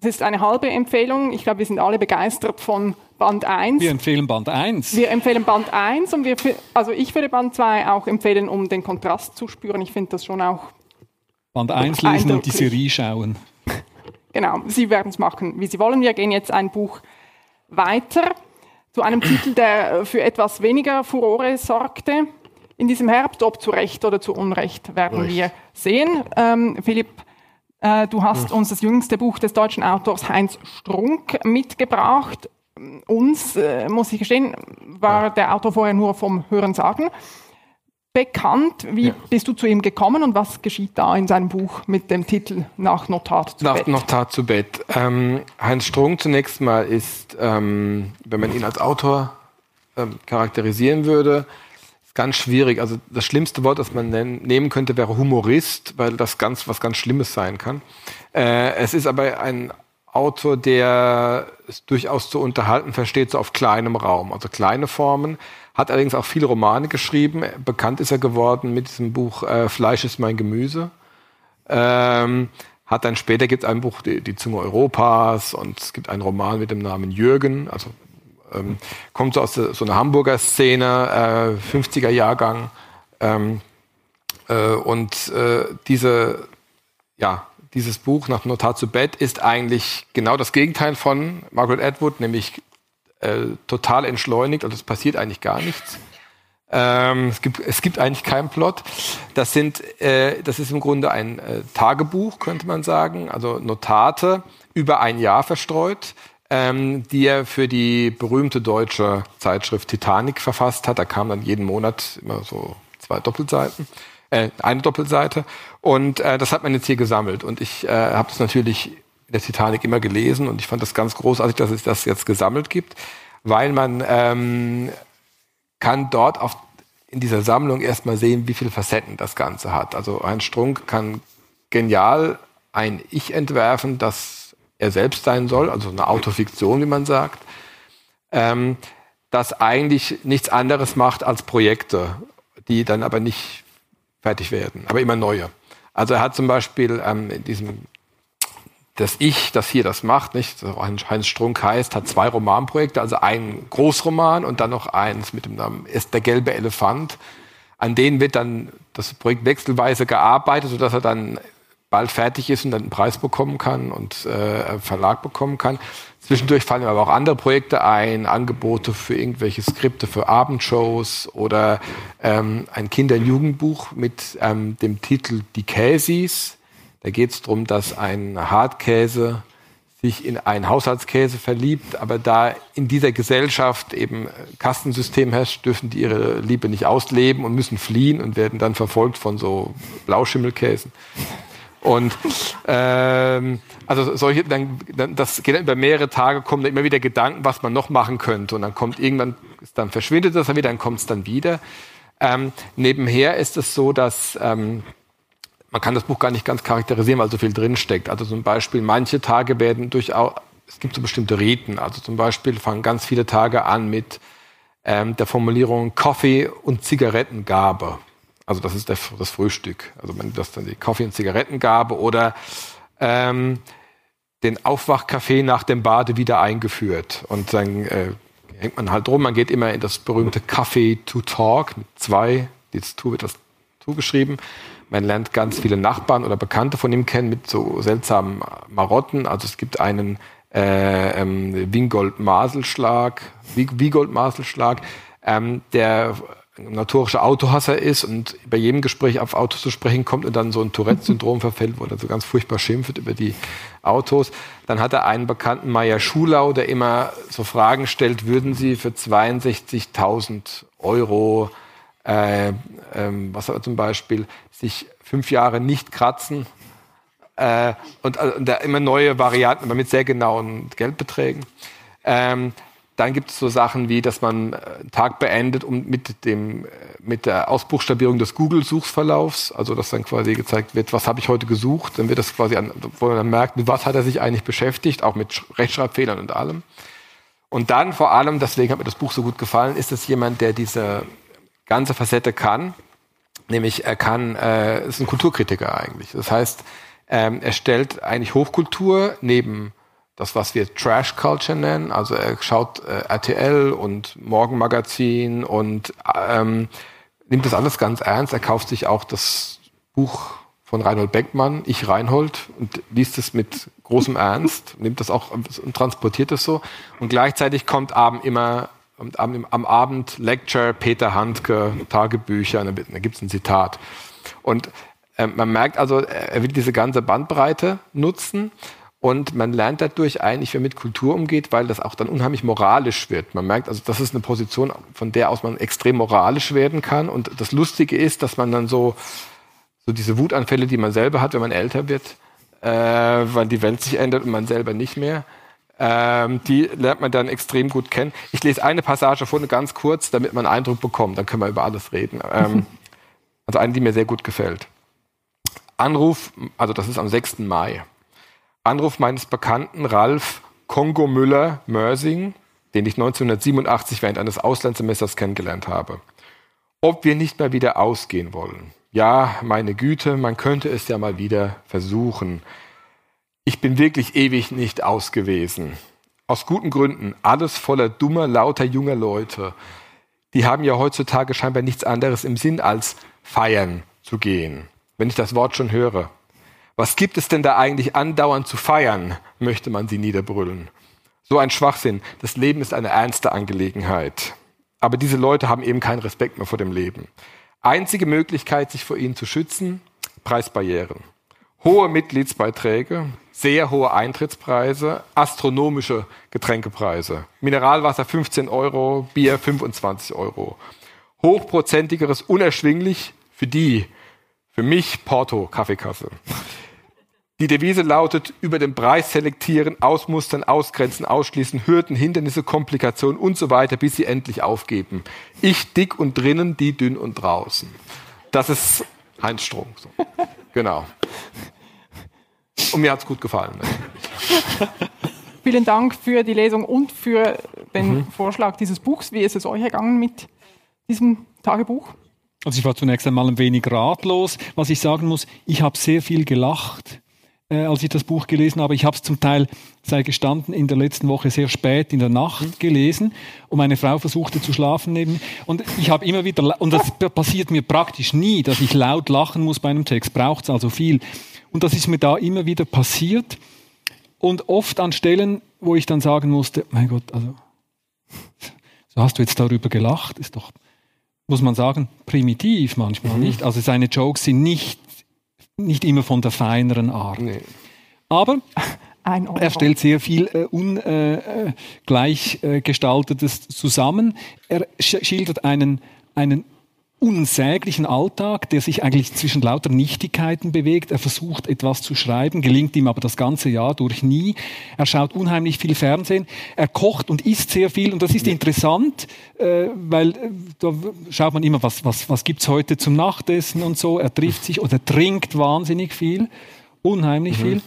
es ist eine halbe Empfehlung. Ich glaube, wir sind alle begeistert von Band 1. Wir empfehlen Band 1. Wir empfehlen Band 1 und wir, also ich würde Band 2 auch empfehlen, um den Kontrast zu spüren. Ich finde das schon auch. Band 1 lesen und die Serie schauen. Genau, Sie werden es machen, wie Sie wollen. Wir gehen jetzt ein Buch weiter zu einem Titel, der für etwas weniger Furore sorgte in diesem Herbst. Ob zu Recht oder zu Unrecht werden Recht. wir sehen. Ähm, Philipp, äh, du hast ja. uns das jüngste Buch des deutschen Autors Heinz Strunk mitgebracht. Uns, äh, muss ich gestehen, war ja. der Autor vorher nur vom Hören sagen bekannt. Wie ja. bist du zu ihm gekommen und was geschieht da in seinem Buch mit dem Titel Nach Notat zu Nach Bett? Notat zu Bett. Ähm, Heinz Strunk zunächst mal ist, ähm, wenn man ihn als Autor ähm, charakterisieren würde, ist ganz schwierig. Also das schlimmste Wort, das man nehmen könnte, wäre Humorist, weil das ganz was ganz Schlimmes sein kann. Äh, es ist aber ein Autor, der es durchaus zu unterhalten versteht, so auf kleinem Raum, also kleine Formen hat allerdings auch viele Romane geschrieben. Bekannt ist er geworden mit diesem Buch äh, Fleisch ist mein Gemüse. Ähm, hat dann später gibt es ein Buch, die, die, Zunge Europas, und es gibt einen Roman mit dem Namen Jürgen, also ähm, kommt so aus der, so einer Hamburger Szene, äh, 50er Jahrgang. Ähm, äh, und äh, diese, ja, dieses Buch nach Notar zu Bett ist eigentlich genau das Gegenteil von Margaret Atwood, nämlich äh, total entschleunigt, also es passiert eigentlich gar nichts. Ähm, es, gibt, es gibt eigentlich keinen Plot. Das, sind, äh, das ist im Grunde ein äh, Tagebuch, könnte man sagen, also Notate über ein Jahr verstreut, ähm, die er für die berühmte deutsche Zeitschrift Titanic verfasst hat. Da kam dann jeden Monat immer so zwei Doppelseiten, äh, eine Doppelseite. Und äh, das hat man jetzt hier gesammelt. Und ich äh, habe das natürlich der Titanic immer gelesen und ich fand das ganz großartig, dass es das jetzt gesammelt gibt, weil man ähm, kann dort auf, in dieser Sammlung erstmal sehen, wie viele Facetten das Ganze hat. Also ein Strunk kann genial ein Ich entwerfen, das er selbst sein soll, also eine Autofiktion, wie man sagt, ähm, das eigentlich nichts anderes macht als Projekte, die dann aber nicht fertig werden, aber immer neue. Also er hat zum Beispiel ähm, in diesem das Ich, das hier das macht, nicht? Heinz Strunk heißt, hat zwei Romanprojekte, also ein Großroman und dann noch eins mit dem Namen ist der gelbe Elefant. An denen wird dann das Projekt wechselweise gearbeitet, sodass er dann bald fertig ist und dann einen Preis bekommen kann und äh, einen Verlag bekommen kann. Zwischendurch fallen aber auch andere Projekte ein, Angebote für irgendwelche Skripte für Abendshows oder ähm, ein Kinder- und Jugendbuch mit ähm, dem Titel Die Käsis da geht es darum, dass ein Hartkäse sich in einen Haushaltskäse verliebt, aber da in dieser Gesellschaft eben Kastensystem herrscht, dürfen die ihre Liebe nicht ausleben und müssen fliehen und werden dann verfolgt von so Blauschimmelkäsen. Und ähm, also solche, dann, dann, das geht dann über mehrere Tage, kommen dann immer wieder Gedanken, was man noch machen könnte. Und dann kommt irgendwann, dann verschwindet das dann wieder, dann kommt es dann wieder. Ähm, nebenher ist es so, dass ähm, man kann das Buch gar nicht ganz charakterisieren, weil so viel drinsteckt. Also zum Beispiel, manche Tage werden durchaus, es gibt so bestimmte Riten. Also zum Beispiel fangen ganz viele Tage an mit ähm, der Formulierung Kaffee und Zigarettengabe. Also das ist der, das Frühstück. Also wenn das dann die Kaffee- und Zigarettengabe oder ähm, den Aufwachkaffee nach dem Bade wieder eingeführt. Und dann äh, hängt man halt drum. Man geht immer in das berühmte Kaffee to Talk mit zwei. Jetzt wird das zugeschrieben. Man lernt ganz viele Nachbarn oder Bekannte von ihm kennen mit so seltsamen Marotten. Also es gibt einen äh, ähm, Wingold-Maselschlag, Wiegold-Maselschlag, ähm, der ein notorischer Autohasser ist und bei jedem Gespräch auf Autos zu sprechen kommt und dann so ein Tourette-Syndrom verfällt, wo er so ganz furchtbar schimpft über die Autos. Dann hat er einen bekannten Meier Schulau, der immer so Fragen stellt, würden Sie für 62.000 Euro äh, ähm, was zum Beispiel sich fünf Jahre nicht kratzen äh, und, äh, und da immer neue Varianten, aber mit sehr genauen Geldbeträgen. Ähm, dann gibt es so Sachen wie, dass man einen Tag beendet um mit, dem, mit der Ausbuchstabierung des Google-Suchverlaufs, also dass dann quasi gezeigt wird, was habe ich heute gesucht, dann wird das quasi, an, wo man dann merkt, mit was hat er sich eigentlich beschäftigt, auch mit Rechtschreibfehlern und allem. Und dann vor allem, deswegen hat mir das Buch so gut gefallen, ist es jemand, der diese ganze Facette kann. Nämlich er kann, äh, ist ein Kulturkritiker eigentlich. Das heißt, ähm, er stellt eigentlich Hochkultur neben das, was wir Trash Culture nennen. Also er schaut äh, RTL und Morgenmagazin und ähm, nimmt das alles ganz ernst. Er kauft sich auch das Buch von Reinhold Beckmann, Ich Reinhold, und liest es mit großem Ernst, nimmt das auch und transportiert es so. Und gleichzeitig kommt abend immer am, am, Abend Lecture, Peter Handke, Tagebücher, da, da gibt es ein Zitat. Und äh, man merkt also, er will diese ganze Bandbreite nutzen und man lernt dadurch eigentlich, wie man mit Kultur umgeht, weil das auch dann unheimlich moralisch wird. Man merkt also, das ist eine Position, von der aus man extrem moralisch werden kann. Und das Lustige ist, dass man dann so, so diese Wutanfälle, die man selber hat, wenn man älter wird, äh, weil die Welt sich ändert und man selber nicht mehr, ähm, die lernt man dann extrem gut kennen. Ich lese eine Passage vorne ganz kurz, damit man einen Eindruck bekommt. Dann können wir über alles reden. Ähm, also eine, die mir sehr gut gefällt. Anruf, also das ist am 6. Mai. Anruf meines Bekannten Ralf Kongo Müller Mörsing, den ich 1987 während eines Auslandssemesters kennengelernt habe. Ob wir nicht mal wieder ausgehen wollen. Ja, meine Güte, man könnte es ja mal wieder versuchen ich bin wirklich ewig nicht aus gewesen. Aus guten Gründen. Alles voller dummer, lauter, junger Leute. Die haben ja heutzutage scheinbar nichts anderes im Sinn, als feiern zu gehen. Wenn ich das Wort schon höre. Was gibt es denn da eigentlich andauernd zu feiern, möchte man sie niederbrüllen. So ein Schwachsinn. Das Leben ist eine ernste Angelegenheit. Aber diese Leute haben eben keinen Respekt mehr vor dem Leben. Einzige Möglichkeit, sich vor ihnen zu schützen, Preisbarrieren. Hohe Mitgliedsbeiträge, sehr hohe Eintrittspreise, astronomische Getränkepreise. Mineralwasser 15 Euro, Bier 25 Euro. Hochprozentigeres unerschwinglich für die, für mich Porto, Kaffeekasse. Die Devise lautet, über den Preis selektieren, ausmustern, ausgrenzen, ausschließen, Hürden, Hindernisse, Komplikationen und so weiter, bis sie endlich aufgeben. Ich dick und drinnen, die dünn und draußen. Das ist Heinz Strunk. So. Genau. Und mir hat es gut gefallen. Vielen Dank für die Lesung und für den mhm. Vorschlag dieses Buchs. Wie ist es euch ergangen mit diesem Tagebuch? Also ich war zunächst einmal ein wenig ratlos. Was ich sagen muss, ich habe sehr viel gelacht äh, als ich das Buch gelesen habe. Ich habe es zum Teil, sei gestanden, in der letzten Woche sehr spät in der Nacht mhm. gelesen und meine Frau versuchte zu schlafen neben Und ich habe immer wieder, und das passiert mir praktisch nie, dass ich laut lachen muss bei einem Text, braucht es also viel. Und das ist mir da immer wieder passiert und oft an Stellen, wo ich dann sagen musste, mein Gott, also so hast du jetzt darüber gelacht, ist doch, muss man sagen, primitiv manchmal, mhm. nicht? Also seine Jokes sind nicht nicht immer von der feineren Art. Nee. Aber er stellt sehr viel äh, ungleich äh, äh, gestaltetes zusammen. Er schildert einen, einen unsäglichen Alltag, der sich eigentlich zwischen lauter Nichtigkeiten bewegt. Er versucht etwas zu schreiben, gelingt ihm aber das ganze Jahr durch nie. Er schaut unheimlich viel Fernsehen. Er kocht und isst sehr viel und das ist ja. interessant, äh, weil äh, da schaut man immer, was, was, was gibt's heute zum Nachtessen und so. Er trifft sich oder trinkt wahnsinnig viel, unheimlich mhm. viel.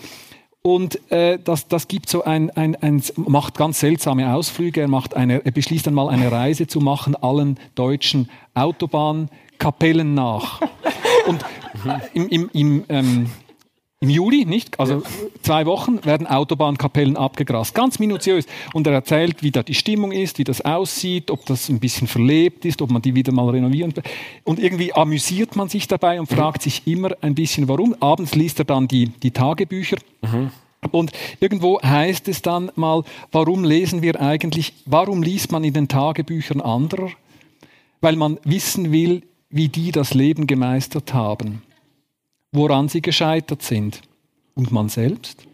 Und äh, das, das gibt so ein, ein, ein, macht ganz seltsame Ausflüge. Er, macht eine, er beschließt einmal eine Reise zu machen, allen deutschen Autobahnkapellen nach. Und im, im, im ähm, im Juli, nicht? Also zwei Wochen werden Autobahnkapellen abgegrast. Ganz minutiös. Und er erzählt, wie da die Stimmung ist, wie das aussieht, ob das ein bisschen verlebt ist, ob man die wieder mal renovieren. Und irgendwie amüsiert man sich dabei und fragt sich immer ein bisschen, warum. Abends liest er dann die, die Tagebücher. Mhm. Und irgendwo heißt es dann mal, warum lesen wir eigentlich, warum liest man in den Tagebüchern anderer? Weil man wissen will, wie die das Leben gemeistert haben woran sie gescheitert sind. Und man selbst?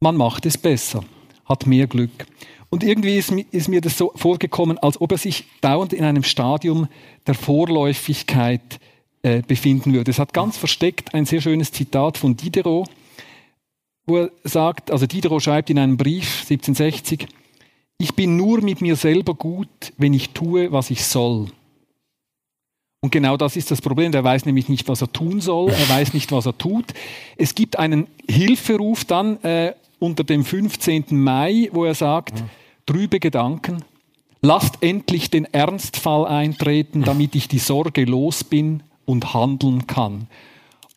Man macht es besser, hat mehr Glück. Und irgendwie ist, mir das so vorgekommen, als ob er sich dauernd in einem Stadium der Vorläufigkeit äh, befinden würde. Es hat ganz versteckt ein sehr schönes Zitat von Diderot, wo er sagt, also Diderot schreibt in einem Brief 1760, ich bin nur mit mir selber gut, wenn ich tue, was ich soll. Und genau das ist das Problem. Der weiß nämlich nicht, was er tun soll. Er weiß nicht, was er tut. Es gibt einen Hilferuf dann äh, unter dem 15. Mai, wo er sagt, trübe Gedanken, lasst endlich den Ernstfall eintreten, damit ich die Sorge los bin und handeln kann.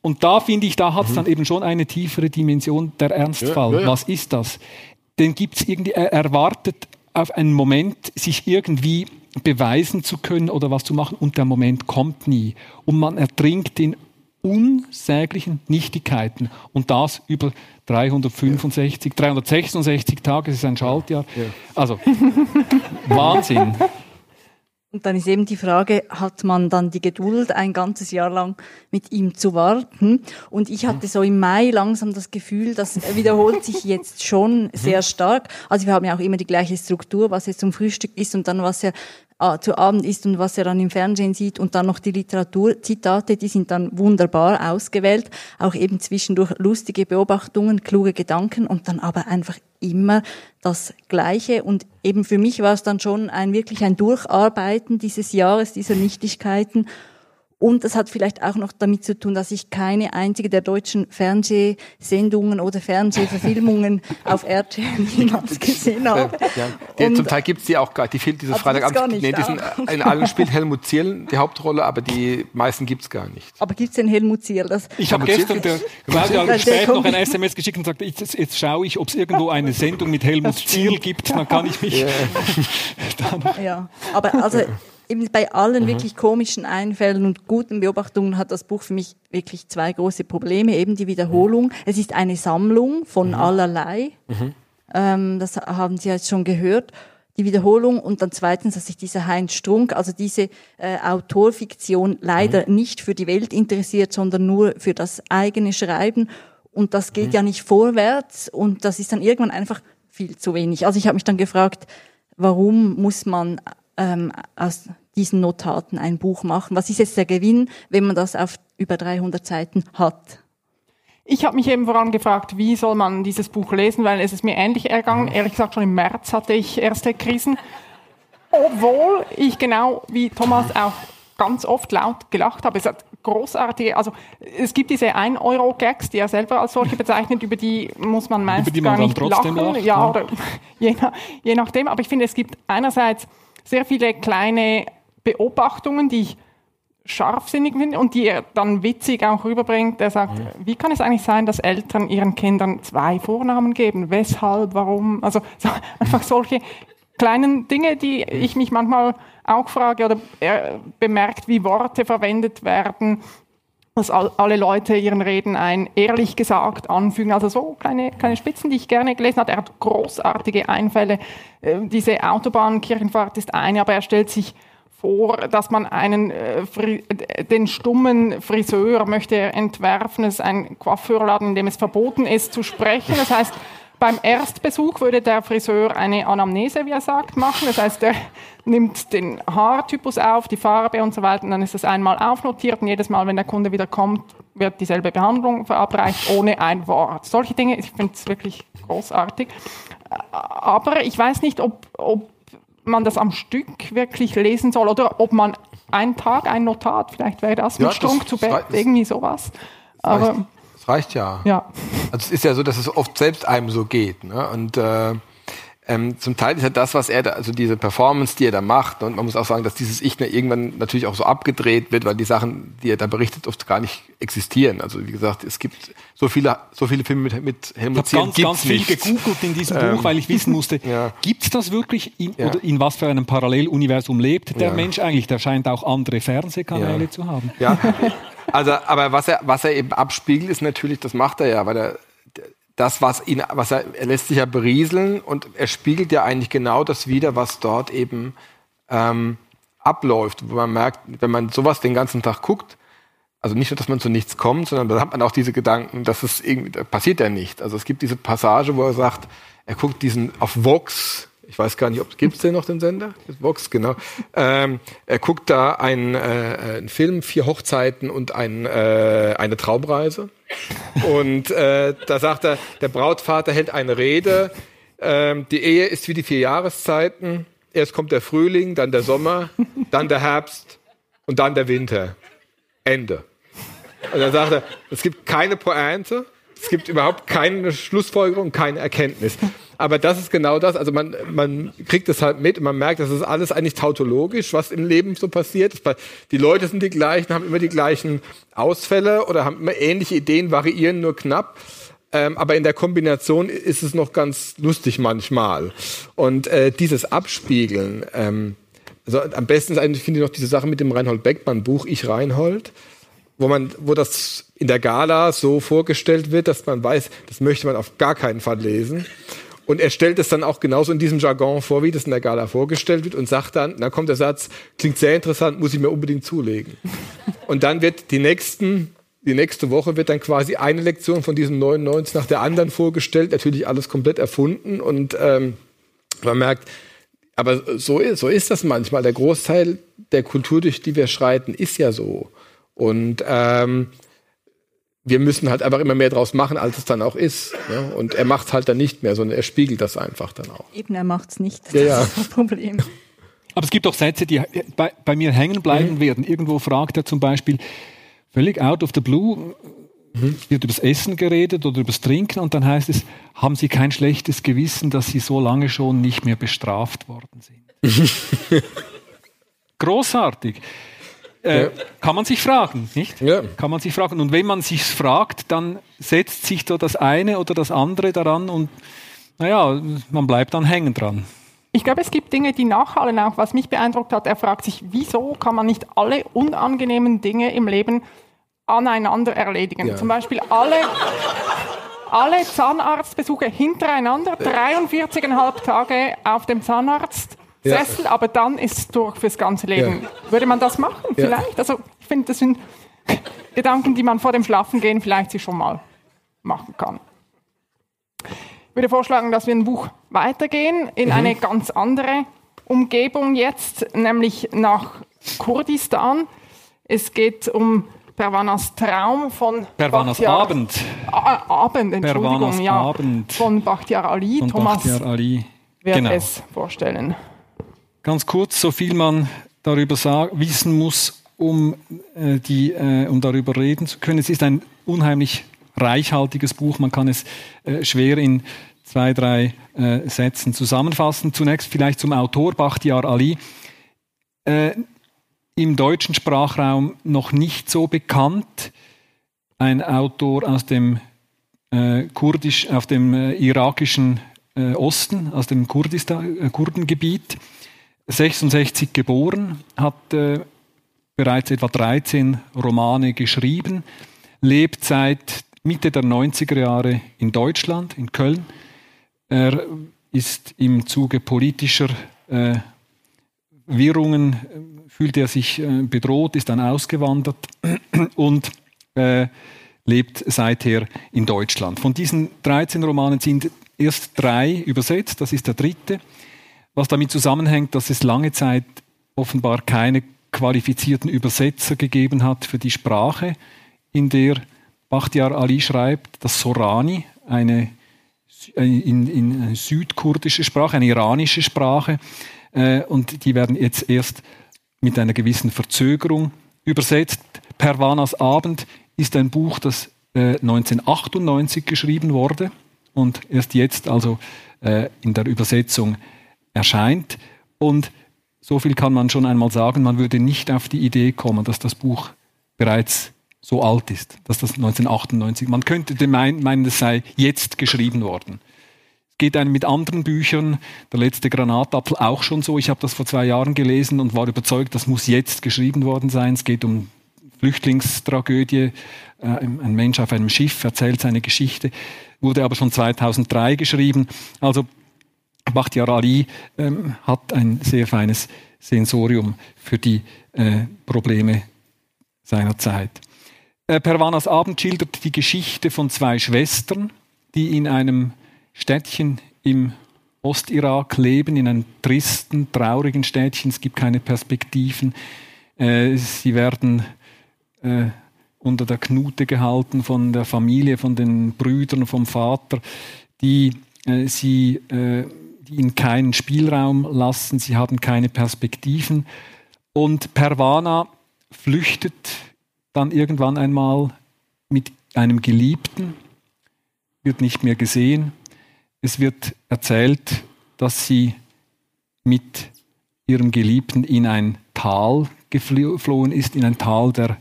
Und da finde ich, da hat es dann eben schon eine tiefere Dimension, der Ernstfall. Ja, ja, ja. Was ist das? Den gibt es irgendwie, er erwartet auf einen Moment, sich irgendwie beweisen zu können oder was zu machen und der Moment kommt nie. Und man ertrinkt in unsäglichen Nichtigkeiten und das über 365, 366 Tage, das ist ein Schaltjahr. Also Wahnsinn. Und dann ist eben die Frage, hat man dann die Geduld, ein ganzes Jahr lang mit ihm zu warten? Und ich hatte so im Mai langsam das Gefühl, das wiederholt sich jetzt schon sehr stark. Also wir haben ja auch immer die gleiche Struktur, was jetzt zum Frühstück ist und dann was er äh, zu Abend ist und was er dann im Fernsehen sieht und dann noch die Literaturzitate, die sind dann wunderbar ausgewählt, auch eben zwischendurch lustige Beobachtungen, kluge Gedanken und dann aber einfach immer das Gleiche. Und eben für mich war es dann schon ein wirklich ein Durcharbeiten dieses Jahres, dieser Nichtigkeiten Und das hat vielleicht auch noch damit zu tun, dass ich keine einzige der deutschen Fernsehsendungen oder Fernsehverfilmungen auf RTL jemals gesehen habe. Ja, die, Und- zum Teil gibt es die auch gar nicht. Die fehlt dieses Freitagabend. nee, die sind, in allen spielt Helmut Zierl die Hauptrolle, aber die meisten gibt es gar nicht. Aber gibt's den Helmut Zierl? Das, Ich habe gestern der Claudia Der spät noch ein SMS geschickt und sagte, jetzt, jetzt schaue ich, ob es irgendwo eine Sendung mit Helmut Zierl gibt, dann kann ich mich dann ja. Aber also eben bei allen wirklich komischen Einfällen und guten Beobachtungen hat das Buch für mich wirklich zwei große Probleme. Eben die Wiederholung. Es ist eine Sammlung von allerlei. Ähm, das haben Sie jetzt schon gehört. Die Wiederholung und dann zweitens, dass sich dieser Heinz Strunk, also diese äh, Autorfiktion, leider nicht für die Welt interessiert, sondern nur für das eigene Schreiben. Und das geht ja nicht vorwärts und das ist dann irgendwann einfach viel zu wenig. Also ich habe mich dann gefragt, warum muss man ähm, aus diesen Notaten ein Buch machen? Was ist jetzt der Gewinn, wenn man das auf über 300 Seiten hat? Ich habe mich eben vor allem gefragt, wie soll man dieses Buch lesen, weil es ist mir ähnlich ergangen. Ehrlich gesagt, schon im März hatte ich erste Krisen. Obwohl ich genau wie Thomas auch ganz oft laut gelacht habe. Es hat großartige, also es gibt diese 1-Euro-Gags, die er selber als solche bezeichnet, über die muss man meist die man gar dann nicht trotzdem lachen. lacht, ja, ja. oder je, nach, je nachdem. Aber ich finde, es gibt einerseits sehr viele kleine Beobachtungen, die ich scharfsinnig finde und die er dann witzig auch rüberbringt. Der sagt, wie kann es eigentlich sein, dass Eltern ihren Kindern zwei Vornamen geben? Weshalb? Warum? Also so, einfach solche kleinen Dinge, die ich mich manchmal auch frage oder er bemerkt, wie Worte verwendet werden, dass all, alle Leute ihren Reden ein ehrlich gesagt anfügen. Also so kleine, kleine Spitzen, die ich gerne gelesen habe. Er hat großartige Einfälle. Äh, diese Autobahnkirchenfahrt ist eine, aber er stellt sich vor, dass man einen äh, Fri den stummen Friseur möchte er entwerfen. Es ist ein Coiffeurladen, in dem es verboten ist zu sprechen. Das heißt, beim Erstbesuch würde der Friseur eine Anamnese, wie er sagt, machen. Das heißt, er nimmt den Haartypus auf, die Farbe und so weiter, und dann ist das einmal aufnotiert und jedes Mal, wenn der Kunde wieder kommt, wird dieselbe Behandlung verabreicht, ohne ein Wort. Solche Dinge, ich finde es wirklich großartig. Aber ich weiß nicht, ob, ob man das am Stück wirklich lesen soll oder ob man einen Tag ein Notat, vielleicht wäre das Ja, mit Strunk zu Bett, reicht- irgendwie sowas. reicht, Aber das reicht ja. ja. Also es ist ja so, dass es oft selbst einem so geht. Ne? Und äh, ähm, zum Teil ist ja das, was er da, also diese Performance, die er da macht, und man muss auch sagen, dass dieses Ich irgendwann natürlich auch so abgedreht wird, weil die Sachen, die er da berichtet, oft gar nicht existieren. Also wie gesagt, es gibt so viele, so viele Filme mit, mit Ich Helmut habe Zierl ganz, ganz viel nicht. gegoogelt in diesem Buch, weil ich wissen musste, ja. gibt es das wirklich in, Ja. oder in was für einem Paralleluniversum lebt der Ja. Mensch eigentlich? Der scheint auch andere Fernsehkanäle zu haben. Ja, also, aber was er, was er eben abspiegelt, ist natürlich, das macht er ja, weil er das, was ihn, was er, er lässt sich ja berieseln und er spiegelt ja eigentlich genau das wider, was dort eben ähm, abläuft, wo man merkt, wenn man sowas den ganzen Tag guckt, also nicht nur, dass man zu nichts kommt, sondern dann hat man auch diese Gedanken, dass es irgendwie, da passiert ja nicht. Also es gibt diese Passage, wo er sagt, er guckt diesen auf Vox, ich weiß gar nicht, ob gibt's den noch den Sender? Vox, genau. Ähm, er guckt da einen, äh, einen Film, vier Hochzeiten und ein, äh, eine Traumreise. Und äh, da sagt er, der Brautvater hält eine Rede. Ähm, die Ehe ist wie die vier Jahreszeiten. Erst kommt der Frühling, dann der Sommer, dann der Herbst und dann der Winter. Ende. Und dann sagt er, es gibt keine Pointe, es gibt überhaupt keine Schlussfolgerung, keine Erkenntnis. Aber das ist genau das. Also man, man kriegt es halt mit und man merkt, das ist alles eigentlich tautologisch, was im Leben so passiert. Die Leute sind die gleichen, haben immer die gleichen Ausfälle oder haben immer ähnliche Ideen, variieren nur knapp. Ähm, aber in der Kombination ist es noch ganz lustig manchmal. Und äh, dieses Abspiegeln, ähm, also am besten finde ich, noch diese Sache mit dem Reinhold Beckmann Buch Ich Reinhold, wo man, wo das in der Gala so vorgestellt wird, dass man weiß, das möchte man auf gar keinen Fall lesen. Und er stellt es dann auch genauso in diesem Jargon vor, wie das in der Gala vorgestellt wird und sagt dann, dann kommt der Satz, klingt sehr interessant, muss ich mir unbedingt zulegen. Und dann wird die nächsten, die nächste Woche wird dann quasi eine Lektion von diesen 99 nach der anderen vorgestellt, natürlich alles komplett erfunden und ähm, man merkt, aber so ist, so ist das manchmal. Der Großteil der Kultur, durch die wir schreiten, ist ja so. Und ähm, wir müssen halt einfach immer mehr draus machen, als es dann auch ist. Ne? Und er macht es halt dann nicht mehr, sondern er spiegelt das einfach dann auch. Eben, er macht's nicht. Das Ja, ja. ist das Problem. Aber es gibt auch Sätze, die bei, bei mir hängen bleiben mhm. werden. Irgendwo fragt er zum Beispiel, völlig out of the blue, mhm. wird übers Essen geredet oder übers Trinken und dann heißt es, haben Sie kein schlechtes Gewissen, dass Sie so lange schon nicht mehr bestraft worden sind? Großartig. Äh, ja. Kann man sich fragen, nicht? Ja. Kann man sich fragen. Und wenn man sich fragt, dann setzt sich da das eine oder das andere daran und naja, man bleibt dann hängen dran. Ich glaube, es gibt Dinge, die nachhallen auch. Was mich beeindruckt hat, er fragt sich, wieso kann man nicht alle unangenehmen Dinge im Leben aneinander erledigen? Ja. Zum Beispiel alle, alle Zahnarztbesuche hintereinander, 43,5 Tage auf dem Zahnarzt. Sessel, ja. aber dann ist es durch fürs ganze Leben. Ja. Würde man das machen? Vielleicht? Also ich finde, das sind Gedanken, die man vor dem Schlafengehen vielleicht sich schon mal machen kann. Ich würde vorschlagen, dass wir ein Buch weitergehen in mhm. eine ganz andere Umgebung jetzt, nämlich nach Kurdistan. Es geht um Pervanas Traum von Pervanas Bachtiar, Abend. A Abend, Entschuldigung, Pervanas ja, Abend. von Bachtiar Ali. Von Thomas Bachtiar Ali. wird genau. es vorstellen. Ganz kurz, so viel man darüber wissen muss, um, äh, die, äh, um darüber reden zu können. Es ist ein unheimlich reichhaltiges Buch. Man kann es äh, schwer in zwei, drei äh, Sätzen zusammenfassen. Zunächst vielleicht zum Autor Bachtiar Ali. Äh, Im deutschen Sprachraum noch nicht so bekannt. Ein Autor aus dem äh, kurdisch, auf dem irakischen Osten, aus dem Kurdistan, äh, Kurdengebiet. 66 geboren, hat bereits etwa 13 Romane geschrieben, lebt seit Mitte der 90er Jahre in Deutschland, in Köln, er ist im Zuge politischer äh, Wirrungen, äh, fühlt er sich äh, bedroht, ist dann ausgewandert und äh, lebt seither in Deutschland. Von diesen 13 Romanen sind erst drei übersetzt, das ist der dritte, was damit zusammenhängt, dass es lange Zeit offenbar keine qualifizierten Übersetzer gegeben hat für die Sprache, in der Bachtiar Ali schreibt, das Sorani, eine in, in eine südkurdische Sprache, eine iranische Sprache. Äh, und die werden jetzt erst mit einer gewissen Verzögerung übersetzt. Pervanas Abend ist ein Buch, das äh, 1998 geschrieben wurde und erst jetzt also äh, in der Übersetzung erscheint. Und so viel kann man schon einmal sagen, man würde nicht auf die Idee kommen, dass das Buch bereits so alt ist, dass das 1998, man könnte meinen, es sei jetzt geschrieben worden. Es geht einem mit anderen Büchern, der letzte Granatapfel auch schon so. Ich habe das vor zwei Jahren gelesen und war überzeugt, das muss jetzt geschrieben worden sein. Es geht um Flüchtlingstragödie. Äh, ein Mensch auf einem Schiff erzählt seine Geschichte, wurde aber schon 2003 geschrieben. Also Bachtiar Ali ähm, hat ein sehr feines Sensorium für die äh, Probleme seiner Zeit. Äh, Pervanas Abend schildert die Geschichte von zwei Schwestern, die in einem Städtchen im Ostirak leben, in einem tristen, traurigen Städtchen. Es gibt keine Perspektiven. Äh, sie werden äh, unter der Knute gehalten von der Familie, von den Brüdern, vom Vater, die sie ihnen keinen Spielraum lassen. Sie haben keine Perspektiven. Und Pervana flüchtet dann irgendwann einmal mit einem Geliebten, wird nicht mehr gesehen. Es wird erzählt, dass sie mit ihrem Geliebten in ein Tal geflohen ist, in ein Tal der,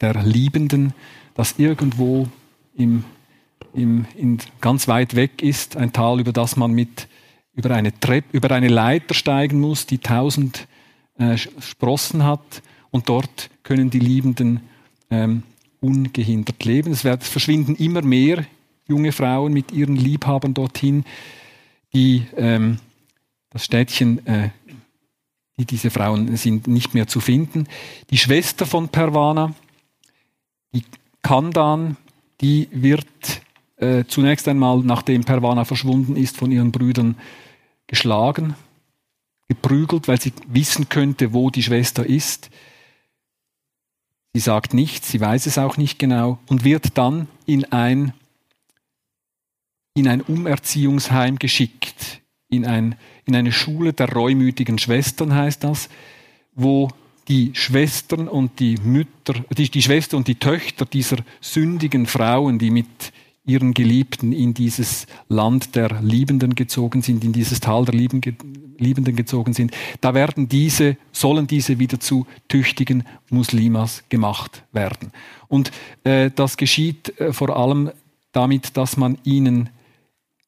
der Liebenden, das irgendwo im, im, in, ganz weit weg ist, ein Tal, über das man mit über eine, Treppe, über eine Leiter steigen muss, die tausend äh, Sprossen hat, und dort können die Liebenden ähm, ungehindert leben. Es wird, verschwinden immer mehr junge Frauen mit ihren Liebhabern dorthin, die ähm, das Städtchen, äh, die diese Frauen sind nicht mehr zu finden. Die Schwester von Pervana, die Kandan, die wird äh, zunächst einmal, nachdem Pervana verschwunden ist, von ihren Brüdern geschlagen, geprügelt, weil sie wissen könnte, wo die Schwester ist. Sie sagt nichts, sie weiß es auch nicht genau und wird dann in ein, in ein Umerziehungsheim geschickt. in, ein, in eine Schule der reumütigen Schwestern, heißt das, wo die Schwestern und die Mütter, die, die Schwester und die Töchter dieser sündigen Frauen, die mit ihren Geliebten in dieses Land der Liebenden gezogen sind, in dieses Tal der Liebenden gezogen sind, da werden diese, sollen diese wieder zu tüchtigen Muslimas gemacht werden. Und äh, das geschieht äh, vor allem damit, dass man ihnen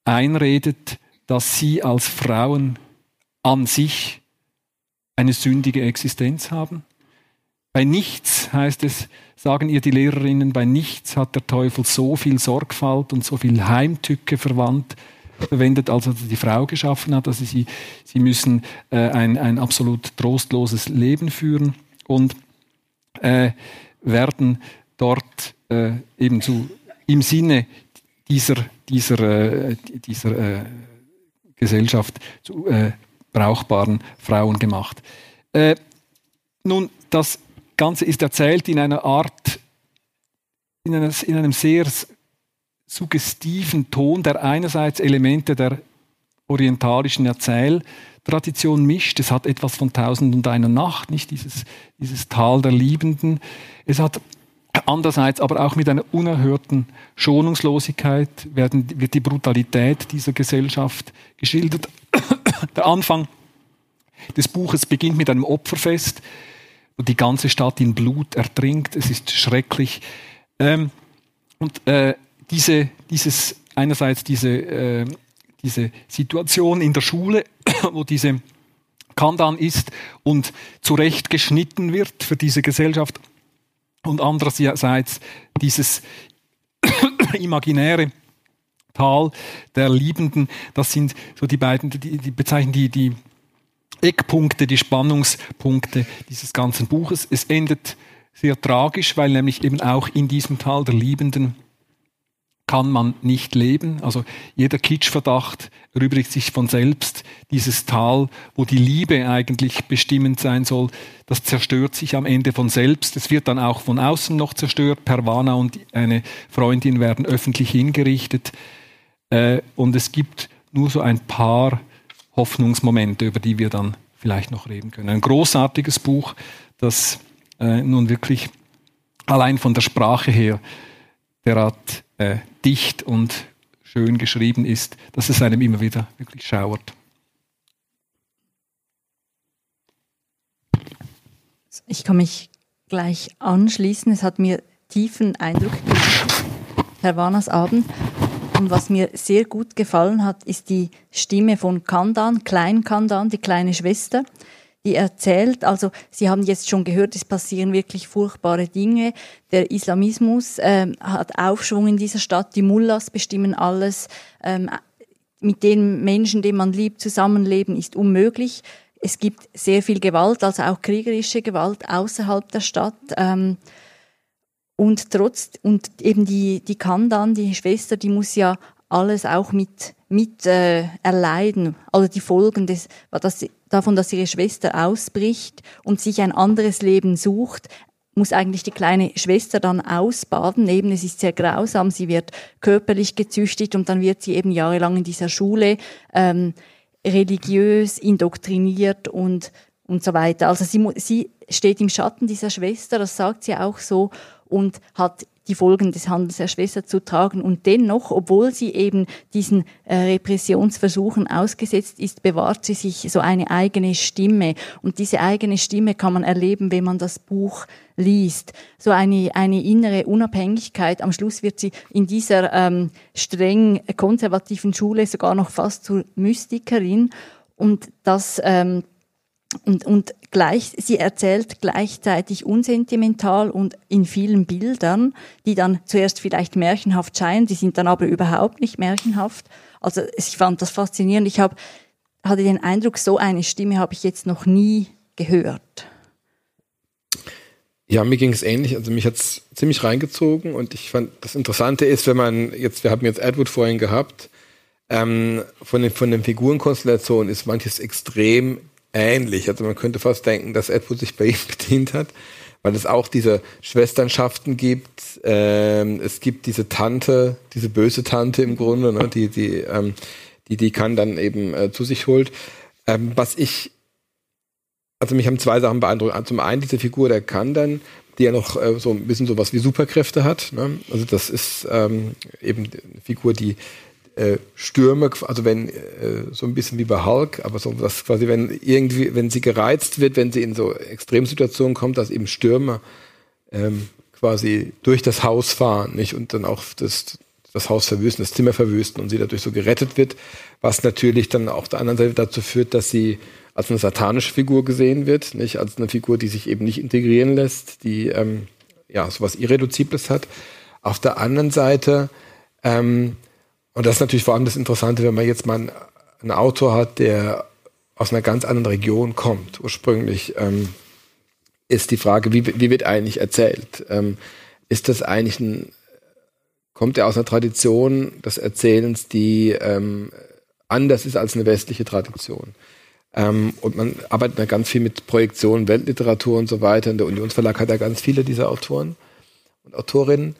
einredet, dass sie als Frauen an sich eine sündige Existenz haben. Bei nichts heißt es, sagen ihr die Lehrerinnen, bei nichts hat der Teufel so viel Sorgfalt und so viel Heimtücke verwandt, verwendet, als er die Frau geschaffen hat. Also sie, sie müssen äh, ein, ein absolut trostloses Leben führen und äh, werden dort äh, eben zu, im Sinne dieser, dieser, äh, dieser äh, Gesellschaft zu äh, brauchbaren Frauen gemacht. Nun, das Ganze ist erzählt in einer Art, in, einer, in einem sehr suggestiven Ton, der einerseits Elemente der orientalischen Erzähltradition mischt. Es hat etwas von Tausend und einer Nacht, nicht dieses, dieses Tal der Liebenden. Es hat andererseits aber auch mit einer unerhörten Schonungslosigkeit werden, wird die Brutalität dieser Gesellschaft geschildert. Der Anfang des Buches beginnt mit einem Opferfest, die ganze Stadt in Blut ertrinkt. Es ist schrecklich. Ähm, und äh, diese, dieses, einerseits diese, äh, diese Situation in der Schule, wo diese Kandan ist und zurecht geschnitten wird für diese Gesellschaft und andererseits dieses imaginäre Tal der Liebenden, das sind so die beiden, die, die bezeichnen die, die Eckpunkte, die Spannungspunkte dieses ganzen Buches. Es endet sehr tragisch, weil nämlich eben auch in diesem Tal der Liebenden kann man nicht leben. Also jeder Kitschverdacht erübrigt sich von selbst. Dieses Tal, wo die Liebe eigentlich bestimmend sein soll, das zerstört sich am Ende von selbst. Es wird dann auch von außen noch zerstört. Perwana und eine Freundin werden öffentlich hingerichtet. Äh, und es gibt nur so ein paar Hoffnungsmomente, über die wir dann vielleicht noch reden können. Ein großartiges Buch, das äh, nun wirklich allein von der Sprache her derart äh, dicht und schön geschrieben ist, dass es einem immer wieder wirklich schauert. Ich kann mich gleich anschließen. Es hat mir tiefen Eindruck gemacht, Herr Warners Abend. Und was mir sehr gut gefallen hat, ist die Stimme von Kandan, Klein Kandan, die kleine Schwester, die erzählt, also Sie haben jetzt schon gehört, es passieren wirklich furchtbare Dinge. Der Islamismus ähm, hat Aufschwung in dieser Stadt, die Mullahs bestimmen alles. Ähm, mit den Menschen, die man liebt, zusammenleben ist unmöglich. Es gibt sehr viel Gewalt, also auch kriegerische Gewalt außerhalb der Stadt. Ähm, und trotz, und eben die, die Kandan, die Schwester, die muss ja alles auch mit, mit äh, erleiden, also die Folgen des, dass, davon, dass ihre Schwester ausbricht und sich ein anderes Leben sucht, muss eigentlich die kleine Schwester dann ausbaden. Eben, es ist sehr grausam, sie wird körperlich gezüchtigt und dann wird sie eben jahrelang in dieser Schule ähm, religiös indoktriniert und, und so weiter. Also sie, sie steht im Schatten dieser Schwester, das sagt sie auch so, und hat die Folgen des Handels der Schwester zu tragen. Und dennoch, obwohl sie eben diesen äh, Repressionsversuchen ausgesetzt ist, bewahrt sie sich so eine eigene Stimme. Und diese eigene Stimme kann man erleben, wenn man das Buch liest. So eine, eine innere Unabhängigkeit. Am Schluss wird sie in dieser ähm, streng konservativen Schule sogar noch fast zur Mystikerin. Und das ähm, und, und gleich, sie erzählt gleichzeitig unsentimental und in vielen Bildern, die dann zuerst vielleicht märchenhaft scheinen, die sind dann aber überhaupt nicht märchenhaft. Also ich fand das faszinierend. Ich hab, hatte den Eindruck, so eine Stimme habe ich jetzt noch nie gehört. Ja, mir ging es ähnlich. Also mich hat es ziemlich reingezogen und ich fand, das Interessante ist, wenn man jetzt, wir haben jetzt Edward vorhin gehabt, ähm, von den, von den Figurenkonstellationen ist manches extrem ähnlich. Also man könnte fast denken, dass Edward sich bei ihm bedient hat, weil es auch diese Schwesternschaften gibt. Ähm, es gibt diese Tante, diese böse Tante im Grunde, ne, die, die, ähm, die die kann dann eben äh, zu sich holt. Ähm, was ich, also mich haben zwei Sachen beeindruckt. Zum einen diese Figur der kann dann, die ja noch äh, so ein bisschen sowas wie Superkräfte hat. Ne? Also das ist ähm, eben eine Figur, die äh, Stürme, also wenn äh, so ein bisschen wie bei Hulk, aber so was quasi, wenn irgendwie, wenn sie gereizt wird, wenn sie in so Extremsituationen kommt, dass eben Stürme ähm, quasi durch das Haus fahren, nicht und dann auch das das Haus verwüsten, das Zimmer verwüsten und sie dadurch so gerettet wird, was natürlich dann auf der anderen Seite dazu führt, dass sie als eine satanische Figur gesehen wird, nicht als eine Figur, die sich eben nicht integrieren lässt, die ähm, ja sowas Irreduzibles hat. Auf der anderen Seite ähm, und das ist natürlich vor allem das Interessante, wenn man jetzt mal einen, Autor hat, der aus einer ganz anderen Region kommt. Ursprünglich ähm, ist die Frage, wie, wie wird eigentlich erzählt? Ähm, ist das eigentlich ein kommt er aus einer Tradition des Erzählens, die ähm, anders ist als eine westliche Tradition. Ähm, und man arbeitet da ganz viel mit Projektionen, Weltliteratur und so weiter. Und der Unionsverlag hat da ganz viele dieser Autoren und Autorinnen.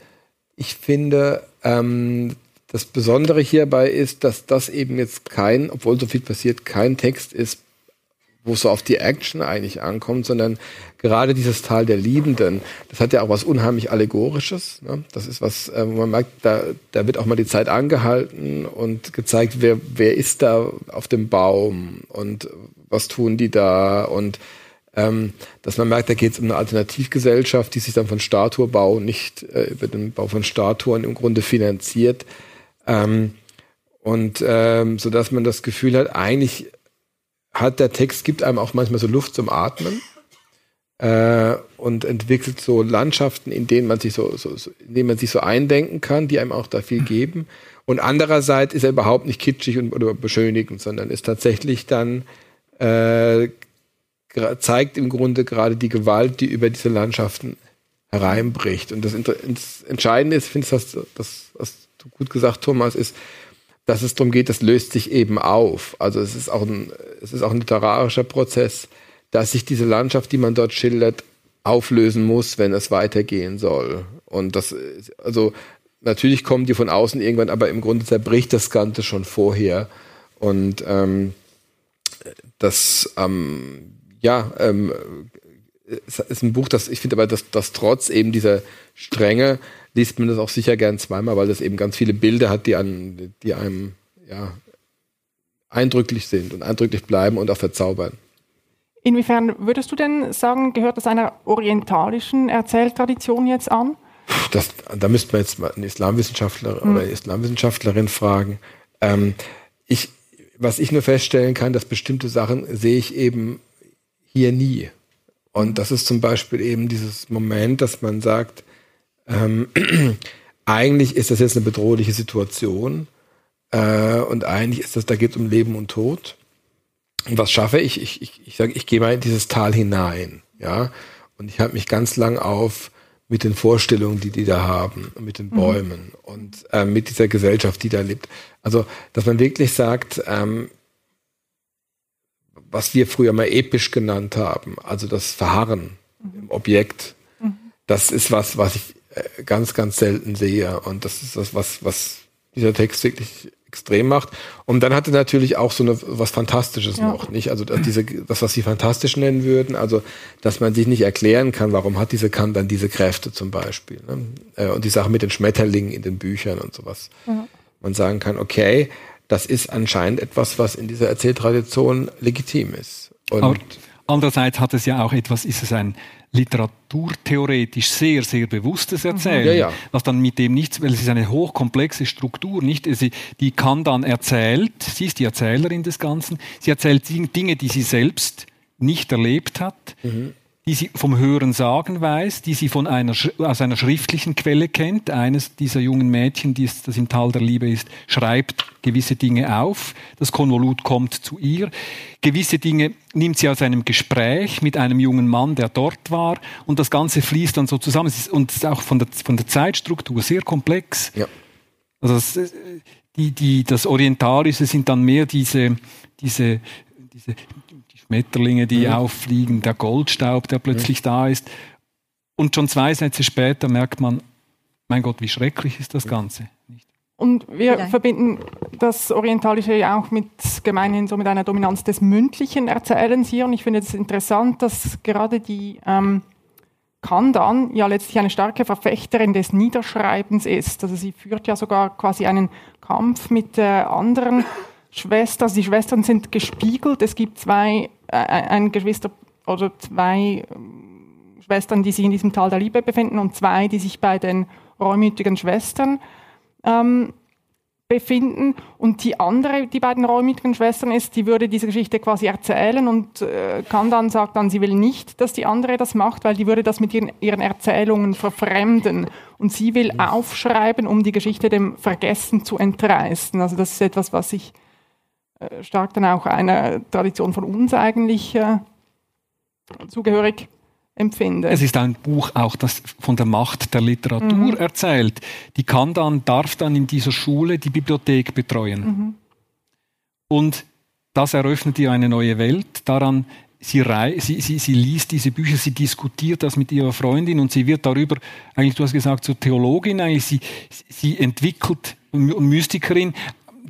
Ich finde, ähm, das Besondere hierbei ist, dass das eben jetzt kein, obwohl so viel passiert, kein Text ist, wo es so auf die Action eigentlich ankommt, sondern gerade dieses Tal der Liebenden, das hat ja auch was unheimlich Allegorisches. Ne? Das ist was, äh, man merkt, da, da wird auch mal die Zeit angehalten und gezeigt, wer, wer ist da auf dem Baum und was tun die da und ähm, dass man merkt, da geht es um eine Alternativgesellschaft, die sich dann von Statuebau nicht äh, über den Bau von Statuen im Grunde finanziert. Ähm, und ähm, so dass man das Gefühl hat, eigentlich hat der Text, gibt einem auch manchmal so Luft zum Atmen äh, und entwickelt so Landschaften, in denen man sich so, so, so, in denen man sich so eindenken kann, die einem auch da viel geben. Und andererseits ist er überhaupt nicht kitschig und, oder beschönigend, sondern ist tatsächlich dann äh, zeigt im Grunde gerade die Gewalt, die über diese Landschaften hereinbricht. Und das, das Entscheidende ist, finde ich, das, das, was du gut gesagt, Thomas, ist, dass es darum geht, das löst sich eben auf. Also es ist auch ein, es ist auch ein literarischer Prozess, dass sich diese Landschaft, die man dort schildert, auflösen muss, wenn es weitergehen soll. Und das, also natürlich kommen die von außen irgendwann, aber im Grunde zerbricht das Ganze schon vorher. Und ähm, das, ähm, ja, ähm, ist ein Buch, das ich finde aber, dass das trotz eben dieser Strenge liest man das auch sicher gern zweimal, weil das eben ganz viele Bilder hat, die, an, die einem ja, eindrücklich sind und eindrücklich bleiben und auch verzaubern. Inwiefern würdest du denn sagen, gehört das einer orientalischen Erzähltradition jetzt an? Das, da müsste man jetzt mal einen Islamwissenschaftler mhm. oder eine Islamwissenschaftlerin fragen. Ähm, ich, was ich nur feststellen kann, dass bestimmte Sachen sehe ich eben hier nie. Und das ist zum Beispiel eben dieses Moment, dass man sagt, ähm, eigentlich ist das jetzt eine bedrohliche Situation äh, und eigentlich ist das, da geht es um Leben und Tod. Und was schaffe ich? Ich, ich, ich sage, ich gehe mal in dieses Tal hinein, ja. Und ich habe mich ganz lang auf mit den Vorstellungen, die die da haben, mit den mhm. Bäumen mhm. und äh, mit dieser Gesellschaft, die da lebt. Also, dass man wirklich sagt, ähm, was wir früher mal episch genannt haben, also das Verharren mhm. im Objekt, mhm. das ist was, was ich äh, ganz, ganz selten sehe. Und das ist das, was, was dieser Text wirklich extrem macht. Und dann hatte natürlich auch so eine, was Fantastisches ja. noch, nicht? Also diese, das, was sie fantastisch nennen würden, also dass man sich nicht erklären kann, warum hat diese Kant dann diese Kräfte zum Beispiel. Ne? Äh, und die Sache mit den Schmetterlingen in den Büchern und sowas. Ja. Man sagen kann, okay, das ist anscheinend etwas, was in dieser Erzähltradition legitim ist. Und Aber andererseits hat es ja auch etwas, ist es ein literaturtheoretisch sehr, sehr bewusstes Erzählen, ja, ja. was dann mit dem nichts, weil es ist eine hochkomplexe Struktur, nicht? Sie, die kann dann erzählt, sie ist die Erzählerin des Ganzen, sie erzählt Dinge, die sie selbst nicht erlebt hat. Mhm die sie vom Hören sagen weiß, die sie von einer, aus einer schriftlichen Quelle kennt. Eines dieser jungen Mädchen, die das im Tal der Liebe ist, schreibt gewisse Dinge auf. Das Konvolut kommt zu ihr. Gewisse Dinge nimmt sie aus einem Gespräch mit einem jungen Mann, der dort war. Und das Ganze fließt dann so zusammen. Und es ist auch von der, von der Zeitstruktur sehr komplex. Ja. Also das, die, die, das Orientalische sind dann mehr diese, diese, diese Schmetterlinge, die mhm. auffliegen, der Goldstaub, der plötzlich mhm. da ist. Und schon zwei Sätze später merkt man, mein Gott, wie schrecklich ist das Ganze. Und wir Vielleicht. verbinden das Orientalische ja auch mit gemeinhin so mit einer Dominanz des mündlichen Erzählens hier. Und ich finde es interessant, dass gerade die ähm, Kandan ja letztlich eine starke Verfechterin des Niederschreibens ist. Also sie führt ja sogar quasi einen Kampf mit äh, anderen Schwestern. Also die Schwestern sind gespiegelt. Es gibt zwei, ein Geschwister oder zwei Schwestern, die sich in diesem Tal der Liebe befinden und zwei, die sich bei den reumütigen Schwestern ähm, befinden. Und die andere, die beiden räumigen Schwestern ist, die würde diese Geschichte quasi erzählen und äh, kann dann sagt dann, sie will nicht, dass die andere das macht, weil die würde das mit ihren, ihren Erzählungen verfremden. Und sie will aufschreiben, um die Geschichte dem Vergessen zu entreißen. Also das ist etwas, was ich stark dann auch einer Tradition von uns eigentlich äh, zugehörig empfinde. Es ist ein Buch auch, das von der Macht der Literatur mhm. erzählt. Die kann dann, darf dann in dieser Schule die Bibliothek betreuen. Mhm. Und das eröffnet ihr eine neue Welt. Daran, sie, sie, sie, sie liest diese Bücher, sie diskutiert das mit ihrer Freundin und sie wird darüber, eigentlich, du hast gesagt, zur Theologin, eigentlich, sie, sie entwickelt, und Mystikerin,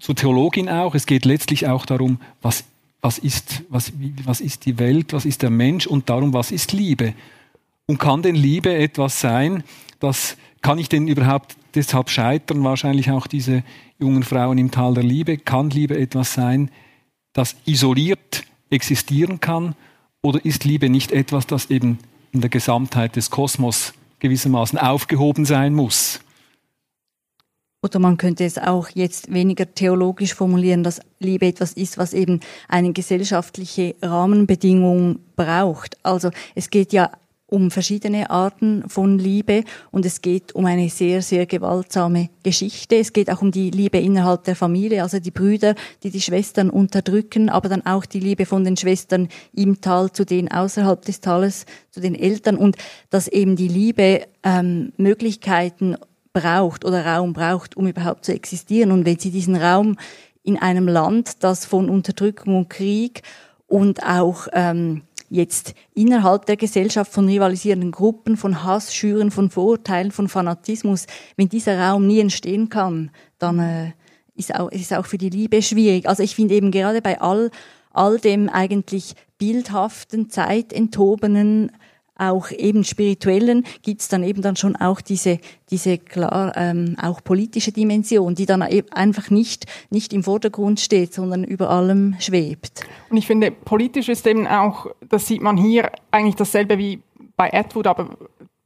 zur Theologin auch. Es geht letztlich auch darum, was was ist, was, was ist die Welt, was ist der Mensch und darum, was ist Liebe. Und kann denn Liebe etwas sein, das kann ich denn überhaupt deshalb scheitern, wahrscheinlich auch diese jungen Frauen im Tal der Liebe, kann Liebe etwas sein, das isoliert existieren kann oder ist Liebe nicht etwas, das eben in der Gesamtheit des Kosmos gewissermaßen aufgehoben sein muss? Oder man könnte es auch jetzt weniger theologisch formulieren, dass Liebe etwas ist, was eben eine gesellschaftliche Rahmenbedingung braucht. Also es geht ja um verschiedene Arten von Liebe und es geht um eine sehr, sehr gewaltsame Geschichte. Es geht auch um die Liebe innerhalb der Familie, also die Brüder, die die Schwestern unterdrücken, aber dann auch die Liebe von den Schwestern im Tal zu denen außerhalb des Tales, zu den Eltern und dass eben die Liebe ähm, Möglichkeiten braucht oder Raum braucht, um überhaupt zu existieren. Und wenn sie diesen Raum in einem Land, das von Unterdrückung und Krieg und auch ähm, jetzt innerhalb der Gesellschaft von rivalisierenden Gruppen, von Hass, Schüren, von Vorurteilen, von Fanatismus, wenn dieser Raum nie entstehen kann, dann äh, ist auch, ist auch für die Liebe schwierig. Also ich finde eben gerade bei all, all dem eigentlich bildhaften, zeitenthobenen, auch eben spirituellen gibt es dann eben dann schon auch diese diese klar ähm, auch politische Dimension, die dann eben einfach nicht nicht im Vordergrund steht, sondern über allem schwebt. Und ich finde politisch ist eben auch, das sieht man hier eigentlich dasselbe wie bei Atwood, aber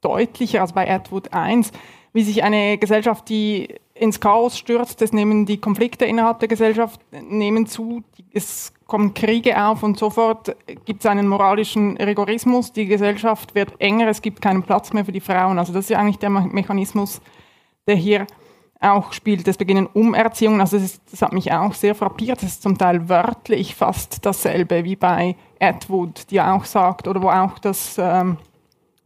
deutlicher als bei Atwood 1, wie sich eine Gesellschaft, die ins Chaos stürzt, es nehmen die Konflikte innerhalb der Gesellschaft nehmen zu, es kommen Kriege auf und sofort gibt es einen moralischen Rigorismus, die Gesellschaft wird enger, es gibt keinen Platz mehr für die Frauen. Also das ist ja eigentlich der Mechanismus, der hier auch spielt. Es beginnen Umerziehungen, also das, ist, das hat mich auch sehr frappiert, das ist zum Teil wörtlich fast dasselbe wie bei Atwood, die auch sagt, oder wo auch das ähm,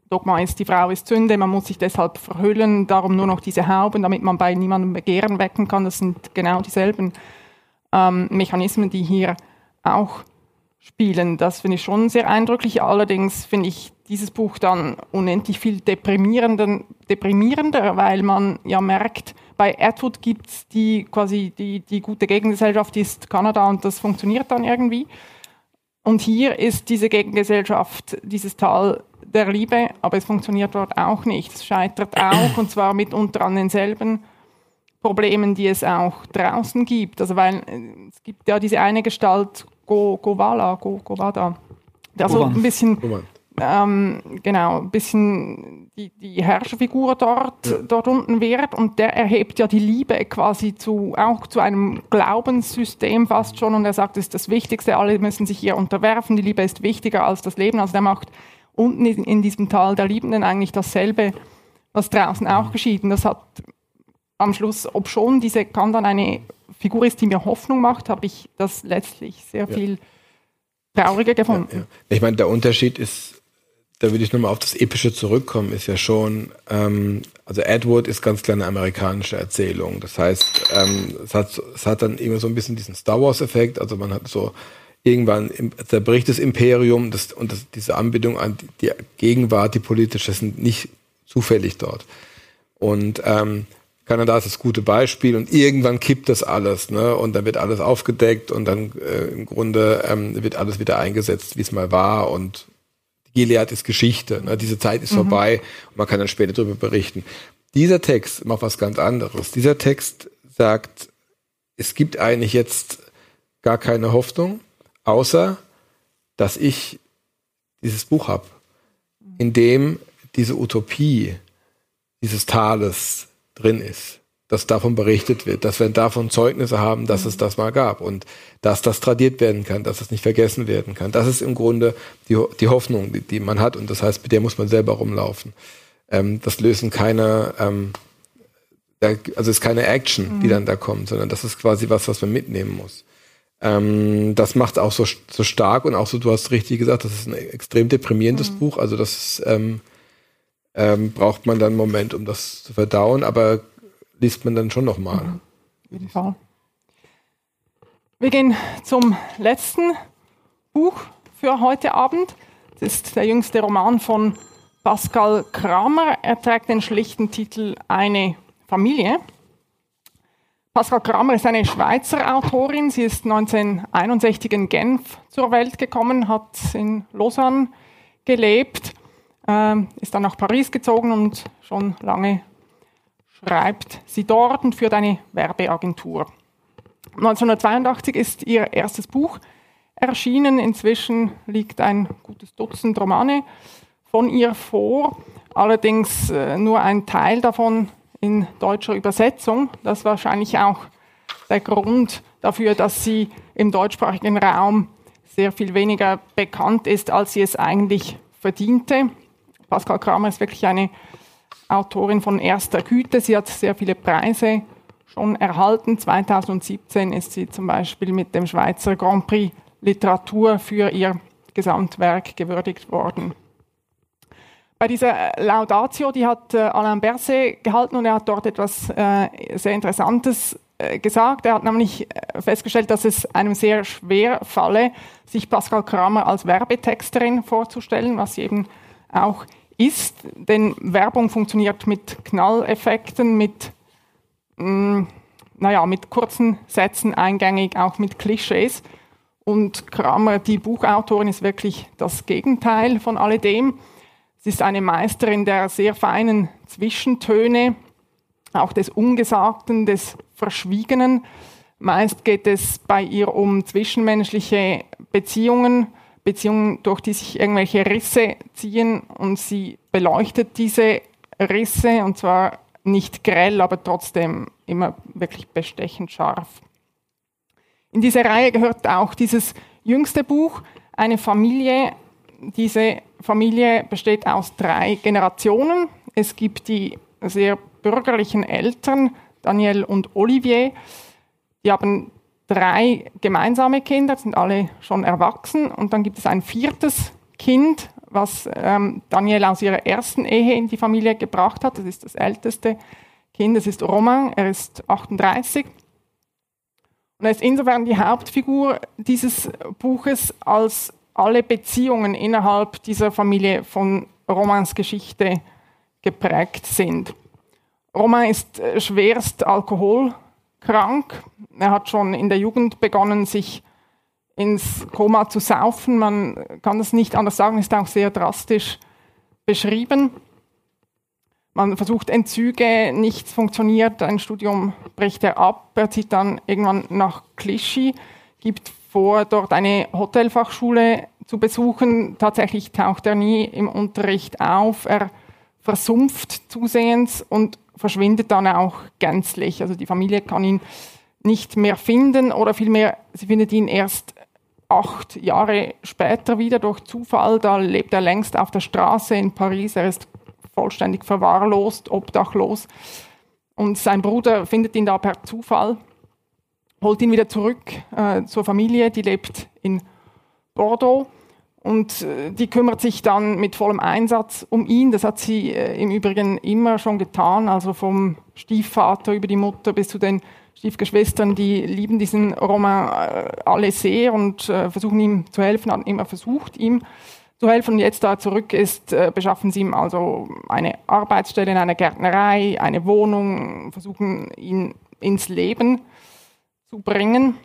Dogma ist, die Frau ist Sünde, man muss sich deshalb verhüllen, darum nur noch diese Hauben, damit man bei niemandem Begehren wecken kann. Das sind genau dieselben ähm, Mechanismen, die hier auch spielen. Das finde ich schon sehr eindrücklich. Allerdings finde ich dieses Buch dann unendlich viel deprimierender, deprimierender weil man ja merkt, bei Atwood gibt es die quasi die, die gute Gegengesellschaft ist Kanada und das funktioniert dann irgendwie. Und hier ist diese Gegengesellschaft, dieses Tal der Liebe, aber es funktioniert dort auch nicht. Es scheitert auch und zwar mitunter an denselben Problemen, die es auch draußen gibt. Also weil äh, es gibt ja diese eine Gestalt, Go, Govala, Go, Govada, der so ein bisschen, ähm, genau, ein bisschen die, die Herrscherfigur dort, ja. dort unten wird und der erhebt ja die Liebe quasi zu, auch zu einem Glaubenssystem fast schon und er sagt, es ist das Wichtigste, alle müssen sich hier unterwerfen, die Liebe ist wichtiger als das Leben. Also der macht unten in, diesem Tal der Liebenden eigentlich dasselbe, was draußen auch mhm. geschieht. Und das hat am Schluss, ob schon diese kann dann eine Figur ist, die mir Hoffnung macht, habe ich das letztlich sehr ja. viel trauriger gefunden. Ja, ja. Ich meine, der Unterschied ist, da würde ich nochmal auf das Epische zurückkommen, ist ja schon, ähm, also Edward ist ganz klar eine amerikanische Erzählung. Das heißt, ähm, es, hat, es hat dann immer so ein bisschen diesen Star Wars-Effekt, also man hat so irgendwann zerbricht das Imperium das, und das, diese Anbindung an die, die Gegenwart, die politische, sind nicht zufällig dort. Und ähm, Kanada ist das gute Beispiel und irgendwann kippt das alles, ne? Und dann wird alles aufgedeckt und dann äh, im Grunde ähm, wird alles wieder eingesetzt, wie es mal war und Gilead ist Geschichte. Ne? Diese Zeit ist mhm. vorbei und man kann dann später darüber berichten. Dieser Text macht was ganz anderes. Dieser Text sagt, es gibt eigentlich jetzt gar keine Hoffnung, außer dass ich dieses Buch habe, in dem diese Utopie dieses Tales drin ist, dass davon berichtet wird, dass wir davon Zeugnisse haben, dass es das mal gab und dass das tradiert werden kann, dass es nicht vergessen werden kann. Das ist im Grunde die, die Hoffnung, die, die man hat und das heißt, mit der muss man selber rumlaufen. Ähm, das lösen keine, ähm, also es ist keine Action, die mhm. dann da kommt, sondern das ist quasi was, was man mitnehmen muss. Ähm, das macht es auch so, so stark und auch so, du hast richtig gesagt, das ist ein extrem deprimierendes mhm. Buch, also das ist, ähm, ähm, braucht man dann einen Moment, um das zu verdauen, aber liest man dann schon nochmal. Mhm. Auf jeden Fall. Wir gehen zum letzten Buch für heute Abend. Das ist der jüngste Roman von Pascal Kramer. Er trägt den schlichten Titel Eine Familie. Pascal Kramer ist eine Schweizer Autorin. Sie ist 1961 in Genf zur Welt gekommen, hat in Lausanne gelebt äh, ist dann nach Paris gezogen und schon lange schreibt sie dort und führt eine Werbeagentur. 1982 ist ihr erstes Buch erschienen. Inzwischen liegt ein gutes Dutzend Romane von ihr vor, allerdings äh, nur ein Teil davon in deutscher Übersetzung. Das ist wahrscheinlich auch der Grund dafür, dass sie im deutschsprachigen Raum sehr viel weniger bekannt ist, als sie es eigentlich verdiente. Pascal Kramer ist wirklich eine Autorin von erster Güte. Sie hat sehr viele Preise schon erhalten. 2017 ist sie zum Beispiel mit dem Schweizer Grand Prix Literatur für ihr Gesamtwerk gewürdigt worden. Bei dieser Laudatio, die hat äh, Alain Berset gehalten und er hat dort etwas äh, sehr Interessantes äh, gesagt. Er hat nämlich äh, festgestellt, dass es einem sehr schwer falle, sich Pascal Kramer als Werbetexterin vorzustellen, was sie eben auch ist, denn Werbung funktioniert mit Knalleffekten, mit, mm, naja, mit kurzen Sätzen eingängig, auch mit Klischees. Und Kramer, die Buchautorin, ist wirklich das Gegenteil von alledem. Sie ist eine Meisterin der sehr feinen Zwischentöne, auch des Ungesagten, des Verschwiegenen. Meist geht es bei ihr um zwischenmenschliche Beziehungen, Beziehungen, durch die sich irgendwelche Risse ziehen und sie beleuchtet diese Risse und zwar nicht grell, aber trotzdem immer wirklich bestechend scharf. In diese Reihe gehört auch dieses jüngste Buch, eine Familie. Diese Familie besteht aus drei Generationen. Es gibt die sehr bürgerlichen Eltern, Daniel und Olivier. Die haben drei gemeinsame Kinder, sind alle schon erwachsen. Und dann gibt es ein viertes Kind, was ähm, Daniel aus ihrer ersten Ehe in die Familie gebracht hat. Das ist das älteste Kind, das ist Romain, er ist 38. Und er ist insofern die Hauptfigur dieses Buches, als alle Beziehungen innerhalb dieser Familie von Romains Geschichte geprägt sind. Romain ist äh, schwerst Alkohol krank. Er hat schon in der Jugend begonnen, sich ins Koma zu saufen. Man kann das nicht anders sagen, ist auch sehr drastisch beschrieben. Man versucht Entzüge, nichts funktioniert, ein Studium bricht er ab, er zieht dann irgendwann nach Clichy, gibt vor, dort eine Hotelfachschule zu besuchen. Tatsächlich taucht er nie im Unterricht auf, er versumpft zusehends und verschwindet dann auch gänzlich. Also die Familie kann ihn nicht mehr finden oder vielmehr, sie findet ihn erst acht Jahre später wieder durch Zufall. Da lebt er längst auf der Straße in Paris. Er ist vollständig verwahrlost, obdachlos. Und sein Bruder findet ihn da per Zufall, holt ihn wieder zurück äh, zur Familie, die lebt in Bordeaux. Und äh, die kümmert sich dann mit vollem Einsatz um ihn. Das hat sie äh, im Übrigen immer schon getan, also vom Stiefvater über die Mutter bis zu den Stiefgeschwistern, die lieben diesen Roman äh, alle sehr und versuchen ihm zu helfen, haben immer versucht, ihm zu helfen. Und jetzt da er zurück ist, äh, beschaffen sie ihm also eine Arbeitsstelle in einer Gärtnerei, eine Wohnung, versuchen ihn ins Leben zu bringen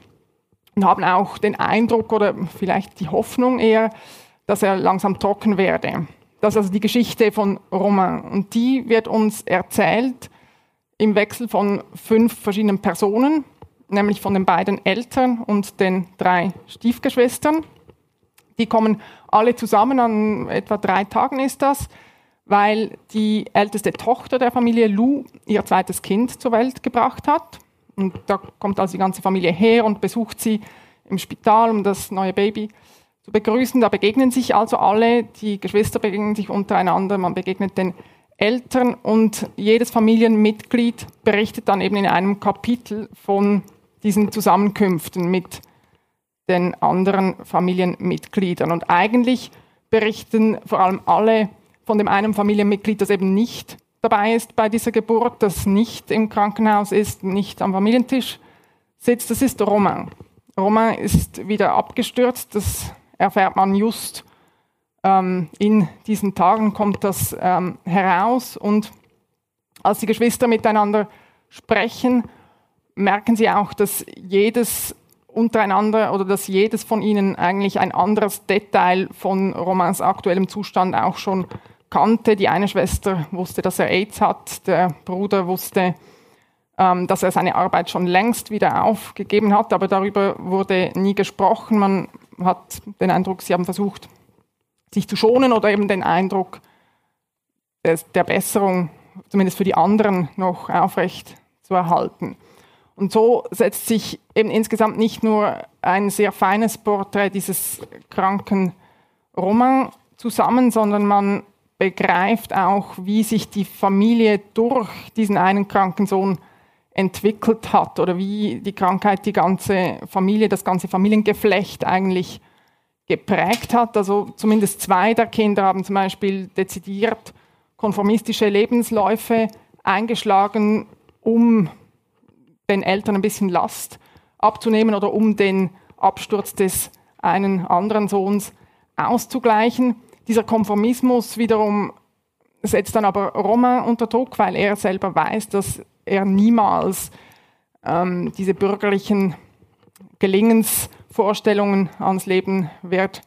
und haben auch den Eindruck oder vielleicht die Hoffnung eher, dass er langsam trocken werde. Das ist also die Geschichte von Romain. Und die wird uns erzählt im Wechsel von fünf verschiedenen Personen, nämlich von den beiden Eltern und den drei Stiefgeschwistern. Die kommen alle zusammen, an etwa drei Tagen ist das, weil die älteste Tochter der Familie Lou ihr zweites Kind zur Welt gebracht hat. Und da kommt also die ganze Familie her und besucht sie im Spital, um das neue Baby zu begrüßen. Da begegnen sich also alle, die Geschwister begegnen sich untereinander, man begegnet den Eltern und jedes Familienmitglied berichtet dann eben in einem Kapitel von diesen Zusammenkünften mit den anderen Familienmitgliedern. Und eigentlich berichten vor allem alle von dem einen Familienmitglied, das eben nicht dabei ist bei dieser Geburt, das nicht im Krankenhaus ist, nicht am Familientisch sitzt, das ist Romain. Romain ist wieder abgestürzt, das erfährt man just ähm, in diesen Tagen, kommt das ähm, heraus und als die Geschwister miteinander sprechen, merken sie auch, dass jedes untereinander oder dass jedes von ihnen eigentlich ein anderes Detail von Romans aktuellem Zustand auch schon kannte. Die eine Schwester wusste, dass er AIDS hat, der Bruder wusste, ähm, dass er seine Arbeit schon längst wieder aufgegeben hat, aber darüber wurde nie gesprochen. Man hat den Eindruck, sie haben versucht, sich zu schonen oder eben den Eindruck des, der Besserung, zumindest für die anderen, noch aufrecht zu erhalten. Und so setzt sich eben insgesamt nicht nur ein sehr feines Porträt dieses kranken Roman zusammen, sondern man begreift auch, wie sich die Familie durch diesen einen kranken Sohn entwickelt hat oder wie die Krankheit die ganze Familie, das ganze Familiengeflecht eigentlich geprägt hat. Also zumindest zwei der Kinder haben zum Beispiel dezidiert konformistische Lebensläufe eingeschlagen, um den Eltern ein bisschen Last abzunehmen oder um den Absturz des einen anderen Sohns auszugleichen. Dieser Konformismus wiederum setzt dann aber Romain unter Druck, weil er selber weiß, dass er niemals ähm, diese bürgerlichen Gelingensvorstellungen ans Leben wird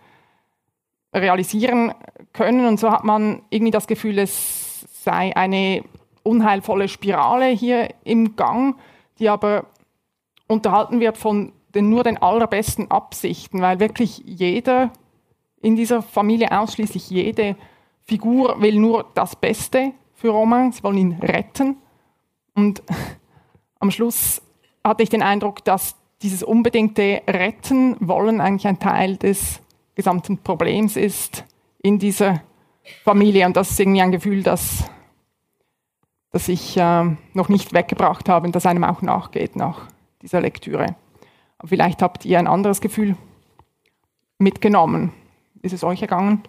realisieren können. Und so hat man irgendwie das Gefühl, es sei eine unheilvolle Spirale hier im Gang die aber unterhalten wird von den, nur den allerbesten Absichten, weil wirklich jeder in dieser Familie, ausschließlich jede Figur will nur das Beste für Roman, sie wollen ihn retten. Und am Schluss hatte ich den Eindruck, dass dieses unbedingte Retten wollen eigentlich ein Teil des gesamten Problems ist in dieser Familie. Und das ist irgendwie ein Gefühl, das das ich äh, noch nicht weggebracht habe und das einem auch nachgeht nach dieser Lektüre. Vielleicht habt ihr ein anderes Gefühl mitgenommen. Ist es euch ergangen?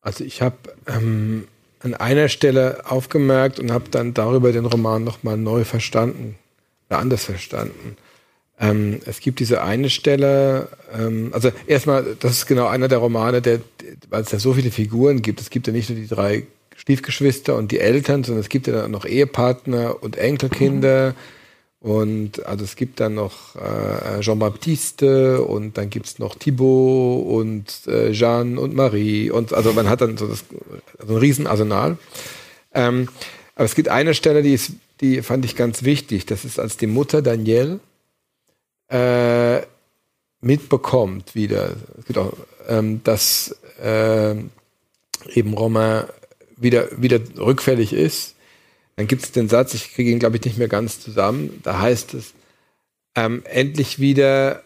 Also ich habe ähm, an einer Stelle aufgemerkt und habe dann darüber den Roman nochmal neu verstanden oder anders verstanden. Ähm, es gibt diese eine Stelle, ähm, also erstmal, das ist genau einer der Romane, der, weil es ja so viele Figuren gibt. Es gibt ja nicht nur die drei Stiefgeschwister und die Eltern, sondern es gibt ja noch Ehepartner und Enkelkinder. Und also es gibt dann noch äh, Jean-Baptiste und dann gibt es noch Thibaut und äh, Jeanne und Marie. Und also man hat dann so, das, so ein Riesenarsenal. Ähm, aber es gibt eine Stelle, die, ist, die fand ich ganz wichtig. Das ist, als die Mutter Danielle äh, mitbekommt wieder, es gibt auch, ähm, dass äh, eben Romain wieder, wieder rückfällig ist, dann gibt es den Satz, ich kriege ihn, glaube ich, nicht mehr ganz zusammen, da heißt es, ähm, endlich wieder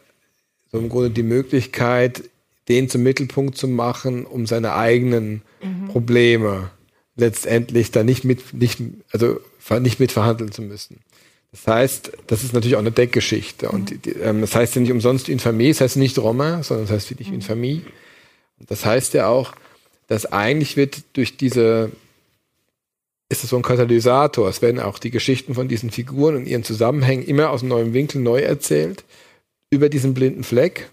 so im Grunde die Möglichkeit, den zum Mittelpunkt zu machen, um seine eigenen mhm. Probleme letztendlich da nicht mit, nicht, also nicht mitverhandeln zu müssen. Das heißt, das ist natürlich auch eine Deckgeschichte. Mhm. Und die, die, ähm, das heißt ja nicht umsonst Infamie, das heißt nicht Roma, sondern das heißt wirklich mhm. Infamie. Das heißt ja auch, dass eigentlich wird durch diese, ist es so ein Katalysator, es werden auch die Geschichten von diesen Figuren und ihren Zusammenhängen immer aus einem neuen Winkel neu erzählt, über diesen blinden Fleck.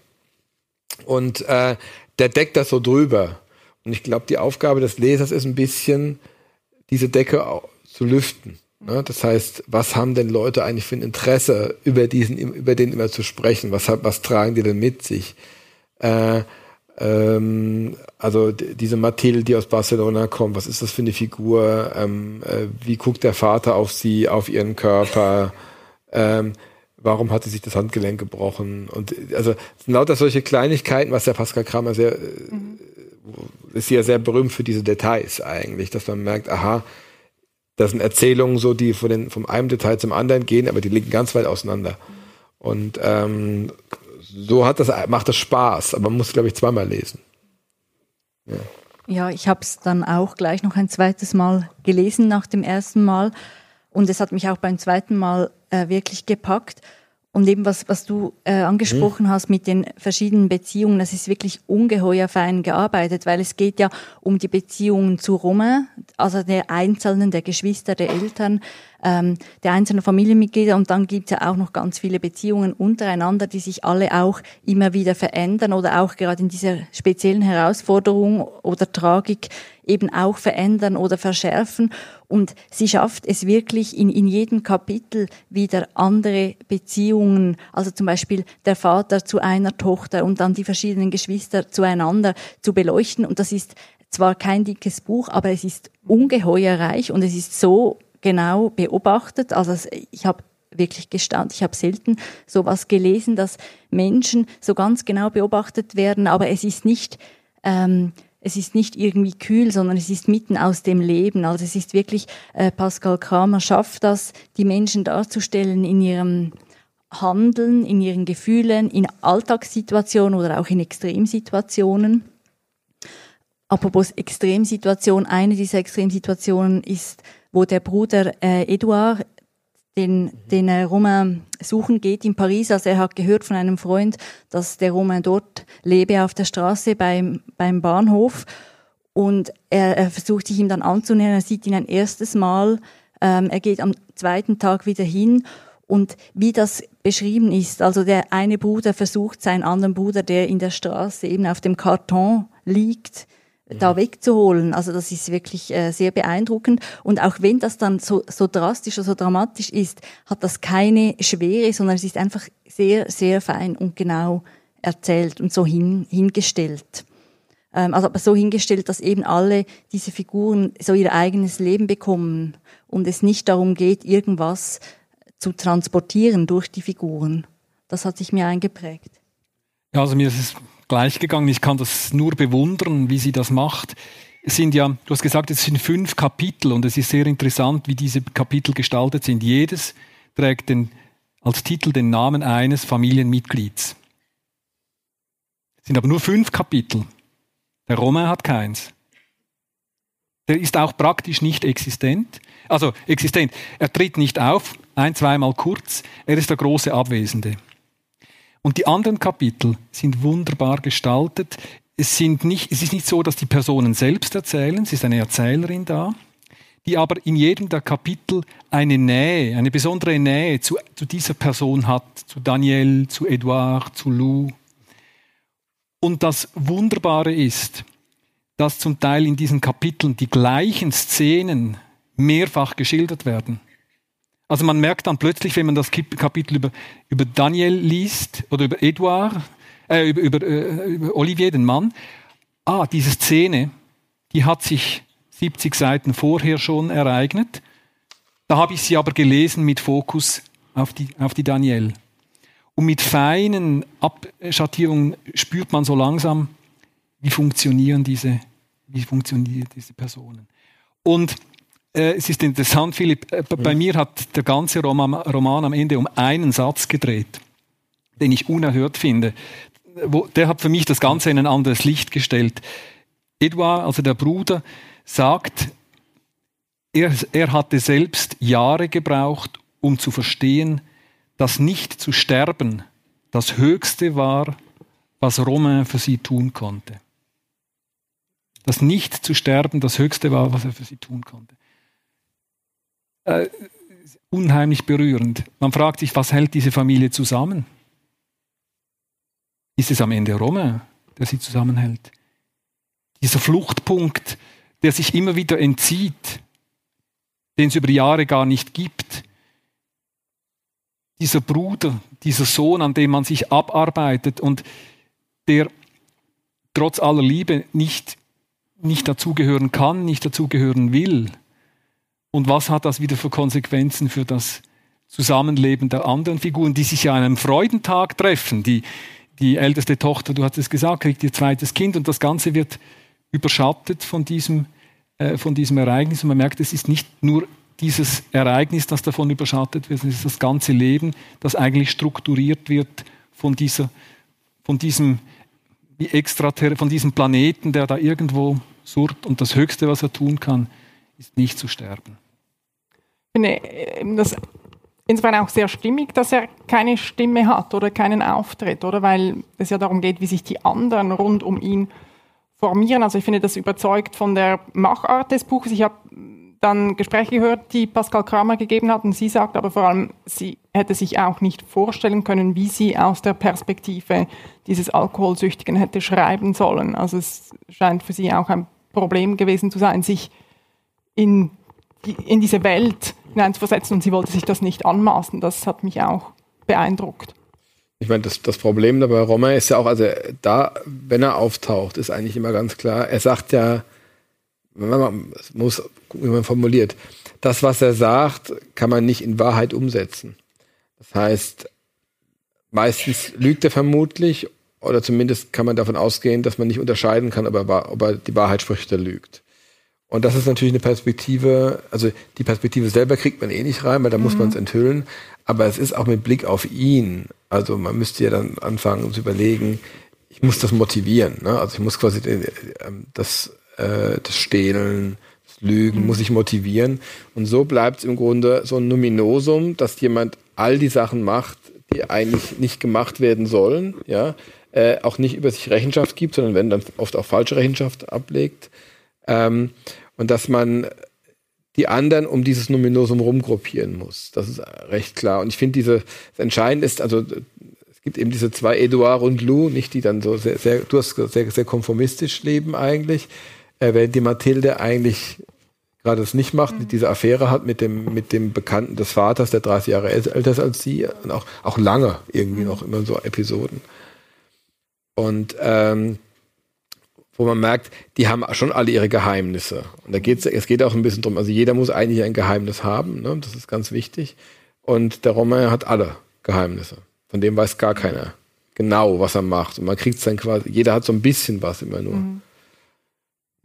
Und äh, der deckt das so drüber. Und ich glaube, die Aufgabe des Lesers ist ein bisschen, diese Decke zu lüften. Ne? Das heißt, was haben denn Leute eigentlich für ein Interesse, über diesen, über den immer zu sprechen? Was, was tragen die denn mit sich? Äh, ähm, also diese Mathilde, die aus Barcelona kommt, was ist das für eine Figur? Ähm, äh, wie guckt der Vater auf sie, auf ihren Körper? Ähm, warum hat sie sich das Handgelenk gebrochen? Und also sind lauter solche Kleinigkeiten, was der Pascal Kramer sehr mhm. ist ja sehr berühmt für diese Details eigentlich, dass man merkt, aha, das sind Erzählungen so, die von den, vom einen Detail zum anderen gehen, aber die liegen ganz weit auseinander. Und ähm, so hat das, macht das Spaß, aber man muss, glaube ich, zweimal lesen. Ja, ja ich habe es dann auch gleich noch ein zweites Mal gelesen nach dem ersten Mal. Und es hat mich auch beim zweiten Mal äh, wirklich gepackt. Und eben was, was du äh, angesprochen mhm. hast mit den verschiedenen Beziehungen, das ist wirklich ungeheuer fein gearbeitet, weil es geht ja um die Beziehungen zu Roma, also der Einzelnen, der Geschwister, der Eltern, ähm, der einzelnen Familienmitglieder und dann gibt es ja auch noch ganz viele Beziehungen untereinander, die sich alle auch immer wieder verändern oder auch gerade in dieser speziellen Herausforderung oder Tragik eben auch verändern oder verschärfen. Und sie schafft es wirklich in, in jedem Kapitel wieder andere Beziehungen, also zum Beispiel der Vater zu einer Tochter und dann die verschiedenen Geschwister zueinander zu beleuchten. Und das ist zwar kein dickes Buch, aber es ist ungeheuer reich und es ist so genau beobachtet. Also ich habe wirklich gestaunt. Ich habe selten sowas gelesen, dass Menschen so ganz genau beobachtet werden, aber es ist nicht ähm, es ist nicht irgendwie kühl, sondern es ist mitten aus dem Leben. Also es ist wirklich, äh, Pascal Kramer schafft das, die Menschen darzustellen in ihrem Handeln, in ihren Gefühlen, in Alltagssituationen oder auch in Extremsituationen. Apropos Extremsituation, eine dieser Extremsituationen ist, wo der Bruder äh, Edouard den, den äh, Romain suchen geht in Paris. Also er hat gehört von einem Freund, dass der Romain dort lebe auf der Straße beim, beim Bahnhof. Und er, er versucht sich ihm dann anzunähern. Er sieht ihn ein erstes Mal. Ähm, er geht am zweiten Tag wieder hin. Und wie das beschrieben ist, also der eine Bruder versucht seinen anderen Bruder, der in der Straße eben auf dem Karton liegt, da wegzuholen. Also das ist wirklich äh, sehr beeindruckend. Und auch wenn das dann so, so drastisch oder so dramatisch ist, hat das keine Schwere, sondern es ist einfach sehr, sehr fein und genau erzählt und so hin, hingestellt. Ähm, also aber so hingestellt, dass eben alle diese Figuren so ihr eigenes Leben bekommen und es nicht darum geht, irgendwas zu transportieren durch die Figuren. Das hat sich mir eingeprägt. Ja, also mir ist es gleich gegangen. Ich kann das nur bewundern, wie sie das macht. Es sind ja, du hast gesagt, es sind fünf Kapitel und es ist sehr interessant, wie diese Kapitel gestaltet sind. Jedes trägt den, als Titel den Namen eines Familienmitglieds. Es sind aber nur fünf Kapitel. Der Romain hat keins. Der ist auch praktisch nicht existent. Also existent. Er tritt nicht auf, ein, zweimal kurz. Er ist der große Abwesende. Und die anderen Kapitel sind wunderbar gestaltet. Es, sind nicht, es ist nicht so, dass die Personen selbst erzählen, es ist eine Erzählerin da, die aber in jedem der Kapitel eine Nähe, eine besondere Nähe zu, zu dieser Person hat, zu Daniel, zu Edouard, zu Lou. Und das Wunderbare ist, dass zum Teil in diesen Kapiteln die gleichen Szenen mehrfach geschildert werden. Also man merkt dann plötzlich, wenn man das Kapitel über, über Daniel liest oder über Edouard, äh, über, über, äh, über Olivier, den Mann, ah, diese Szene, die hat sich 70 Seiten vorher schon ereignet. Da habe ich sie aber gelesen mit Fokus auf die, auf die Daniel. Und mit feinen Abschattierungen spürt man so langsam, wie funktionieren diese, wie funktionieren diese Personen. Und es ist interessant, Philipp, äh, bei mhm. mir hat der ganze Roman, Roman, am Ende um einen Satz gedreht, den ich unerhört finde. Der hat für mich das Ganze in ein anderes Licht gestellt. Edouard, also der Bruder, sagt, er, er hatte selbst Jahre gebraucht, um zu verstehen, dass nicht zu sterben das Höchste war, was Romain für sie tun konnte. Dass nicht zu sterben das Höchste war, was er für sie tun konnte äh, unheimlich berührend. Man fragt sich, was hält diese Familie zusammen? ist es am Ende Romain, der sie zusammenhält. Dieser Fluchtpunkt, der sich immer wieder entzieht, den es über Jahre gar nicht gibt. Dieser Bruder, dieser Sohn, an dem man sich abarbeitet und der trotz aller Liebe nicht, nicht dazugehören kann, nicht dazugehören will. Und was hat das wieder für Konsequenzen für das Zusammenleben der anderen Figuren, die sich ja an einem Freudentag treffen? Die, die älteste Tochter, du hast es gesagt, kriegt ihr zweites Kind und das Ganze wird überschattet von diesem, äh, von diesem Ereignis. Und man merkt, es ist nicht nur dieses Ereignis, das davon überschattet wird, es ist das ganze Leben, das eigentlich strukturiert wird von, dieser, von diesem extra von diesem Planeten, der da irgendwo surrt und das Höchste, was er tun kann, ist nicht zu sterben. Ich finde äh, das insofern auch sehr stimmig, dass er keine Stimme hat oder keinen Auftritt, oder? Weil es ja darum geht, wie sich die anderen rund um ihn formieren. Also ich finde das überzeugt von der Machart des Buches. Ich habe dann Gespräche gehört, die Pascal Kramer gegeben hat und sie sagt aber vor allem, sie hätte sich auch nicht vorstellen können, wie sie aus der Perspektive dieses Alkoholsüchtigen hätte schreiben sollen. Also es scheint für sie auch ein Problem gewesen zu sein, sich in, in diese Welt hineinzuversetzen und sie wollte sich das nicht anmaßen. Das hat mich auch beeindruckt. Ich meine, das, das Problem dabei Romer ist ja auch, also da, wenn er auftaucht, ist eigentlich immer ganz klar, er sagt ja, man muss, wie man formuliert, das, was er sagt, kann man nicht in Wahrheit umsetzen. Das heißt, meistens lügt er vermutlich, oder zumindest kann man davon ausgehen, dass man nicht unterscheiden kann, ob er, ob er die Wahrheit spricht oder lügt. Und das ist natürlich eine Perspektive, also die Perspektive selber kriegt man eh nicht rein, weil da mhm. muss man es enthüllen. Aber es ist auch mit Blick auf ihn. Also man müsste ja dann anfangen zu überlegen, ich muss das motivieren. Ne? Also ich muss quasi ähm, das äh, das Stehlen, das Lügen, mhm. muss ich motivieren. Und so bleibt es im Grunde so ein Numinosum, dass jemand all die Sachen macht, die eigentlich nicht gemacht werden sollen, ja, äh, auch nicht über sich Rechenschaft gibt, sondern wenn dann oft auch falsche Rechenschaft ablegt. Ähm, und dass man die anderen um dieses Numinosum rumgruppieren muss. Das ist recht klar. Und ich finde, diese, das Entscheidende ist, also es gibt eben diese zwei Edouard und Lou, nicht die dann so sehr, sehr, du hast sehr, sehr konformistisch leben eigentlich, äh, während die Mathilde eigentlich gerade es nicht macht, mhm. diese Affäre hat mit dem, mit dem Bekannten des Vaters, der 30 Jahre älter ist als sie, und auch, auch lange irgendwie mhm. noch immer so Episoden. Und ähm, wo man merkt, die haben schon alle ihre Geheimnisse. Und da geht's, es geht auch ein bisschen drum, also jeder muss eigentlich ein Geheimnis haben, ne? das ist ganz wichtig. Und der Roman hat alle Geheimnisse. Von dem weiß gar keiner genau, was er macht. Und man kriegt es dann quasi, jeder hat so ein bisschen was immer nur. Mhm.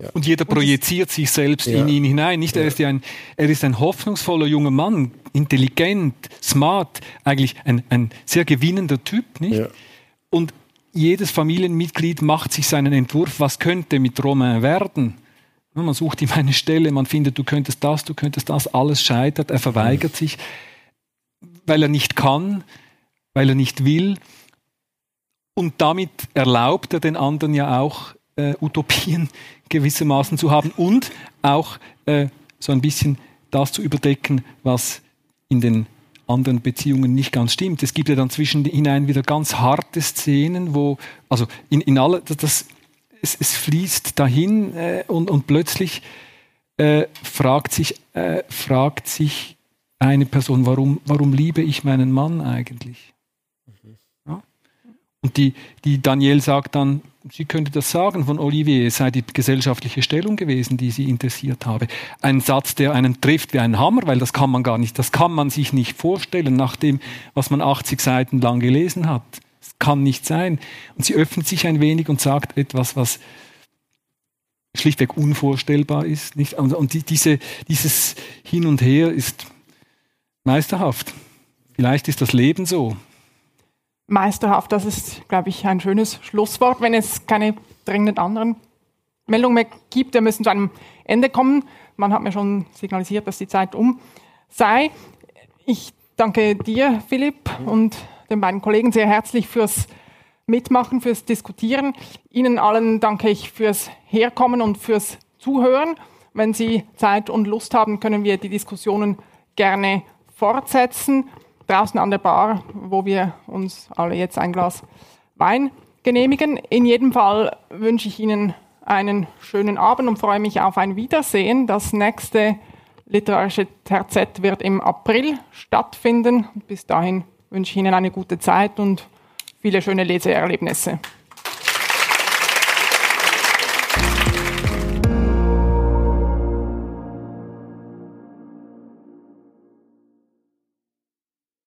Ja. Und jeder projiziert sich selbst ja. in ihn hinein. Nicht, er ist ja ein, er ist ein hoffnungsvoller junger Mann, intelligent, smart, eigentlich ein, ein sehr gewinnender Typ, nicht? Ja. Und jedes Familienmitglied macht sich seinen Entwurf, was könnte mit Romain werden. Man sucht ihm eine Stelle, man findet, du könntest das, du könntest das, alles scheitert, er verweigert sich, weil er nicht kann, weil er nicht will. Und damit erlaubt er den anderen ja auch äh, Utopien gewissermaßen zu haben und auch äh, so ein bisschen das zu überdecken, was in den anderen Beziehungen nicht ganz stimmt. Es gibt ja dann zwischen hinein wieder ganz harte Szenen, wo, also in, in alle, das, es, es fließt dahin äh, und, und plötzlich äh, fragt, sich, äh, fragt sich eine Person, warum, warum liebe ich meinen Mann eigentlich? Und die, die Danielle sagt dann, sie könnte das sagen von Olivier, es sei die gesellschaftliche Stellung gewesen, die sie interessiert habe. Ein Satz, der einen trifft wie ein Hammer, weil das kann man gar nicht, das kann man sich nicht vorstellen nach dem, was man 80 Seiten lang gelesen hat. Das kann nicht sein. Und sie öffnet sich ein wenig und sagt etwas, was schlichtweg unvorstellbar ist. Nicht? Und die, diese, dieses Hin und Her ist meisterhaft. Vielleicht ist das Leben so meisterhaft. Das ist, glaube ich, ein schönes Schlusswort. Wenn es keine dringenden anderen Meldungen mehr gibt, wir müssen zu einem Ende kommen. Man hat mir schon signalisiert, dass die Zeit um sei. Ich danke dir, Philipp, und den beiden Kollegen sehr herzlich fürs Mitmachen, fürs Diskutieren. Ihnen allen danke ich fürs Herkommen und fürs Zuhören. Wenn Sie Zeit und Lust haben, können wir die Diskussionen gerne fortsetzen draußen an der Bar, wo wir uns alle jetzt ein Glas Wein genehmigen. In jedem Fall wünsche ich Ihnen einen schönen Abend und freue mich auf ein Wiedersehen. Das nächste literarische Terzett wird im April stattfinden. Bis dahin wünsche ich Ihnen eine gute Zeit und viele schöne Leseerlebnisse.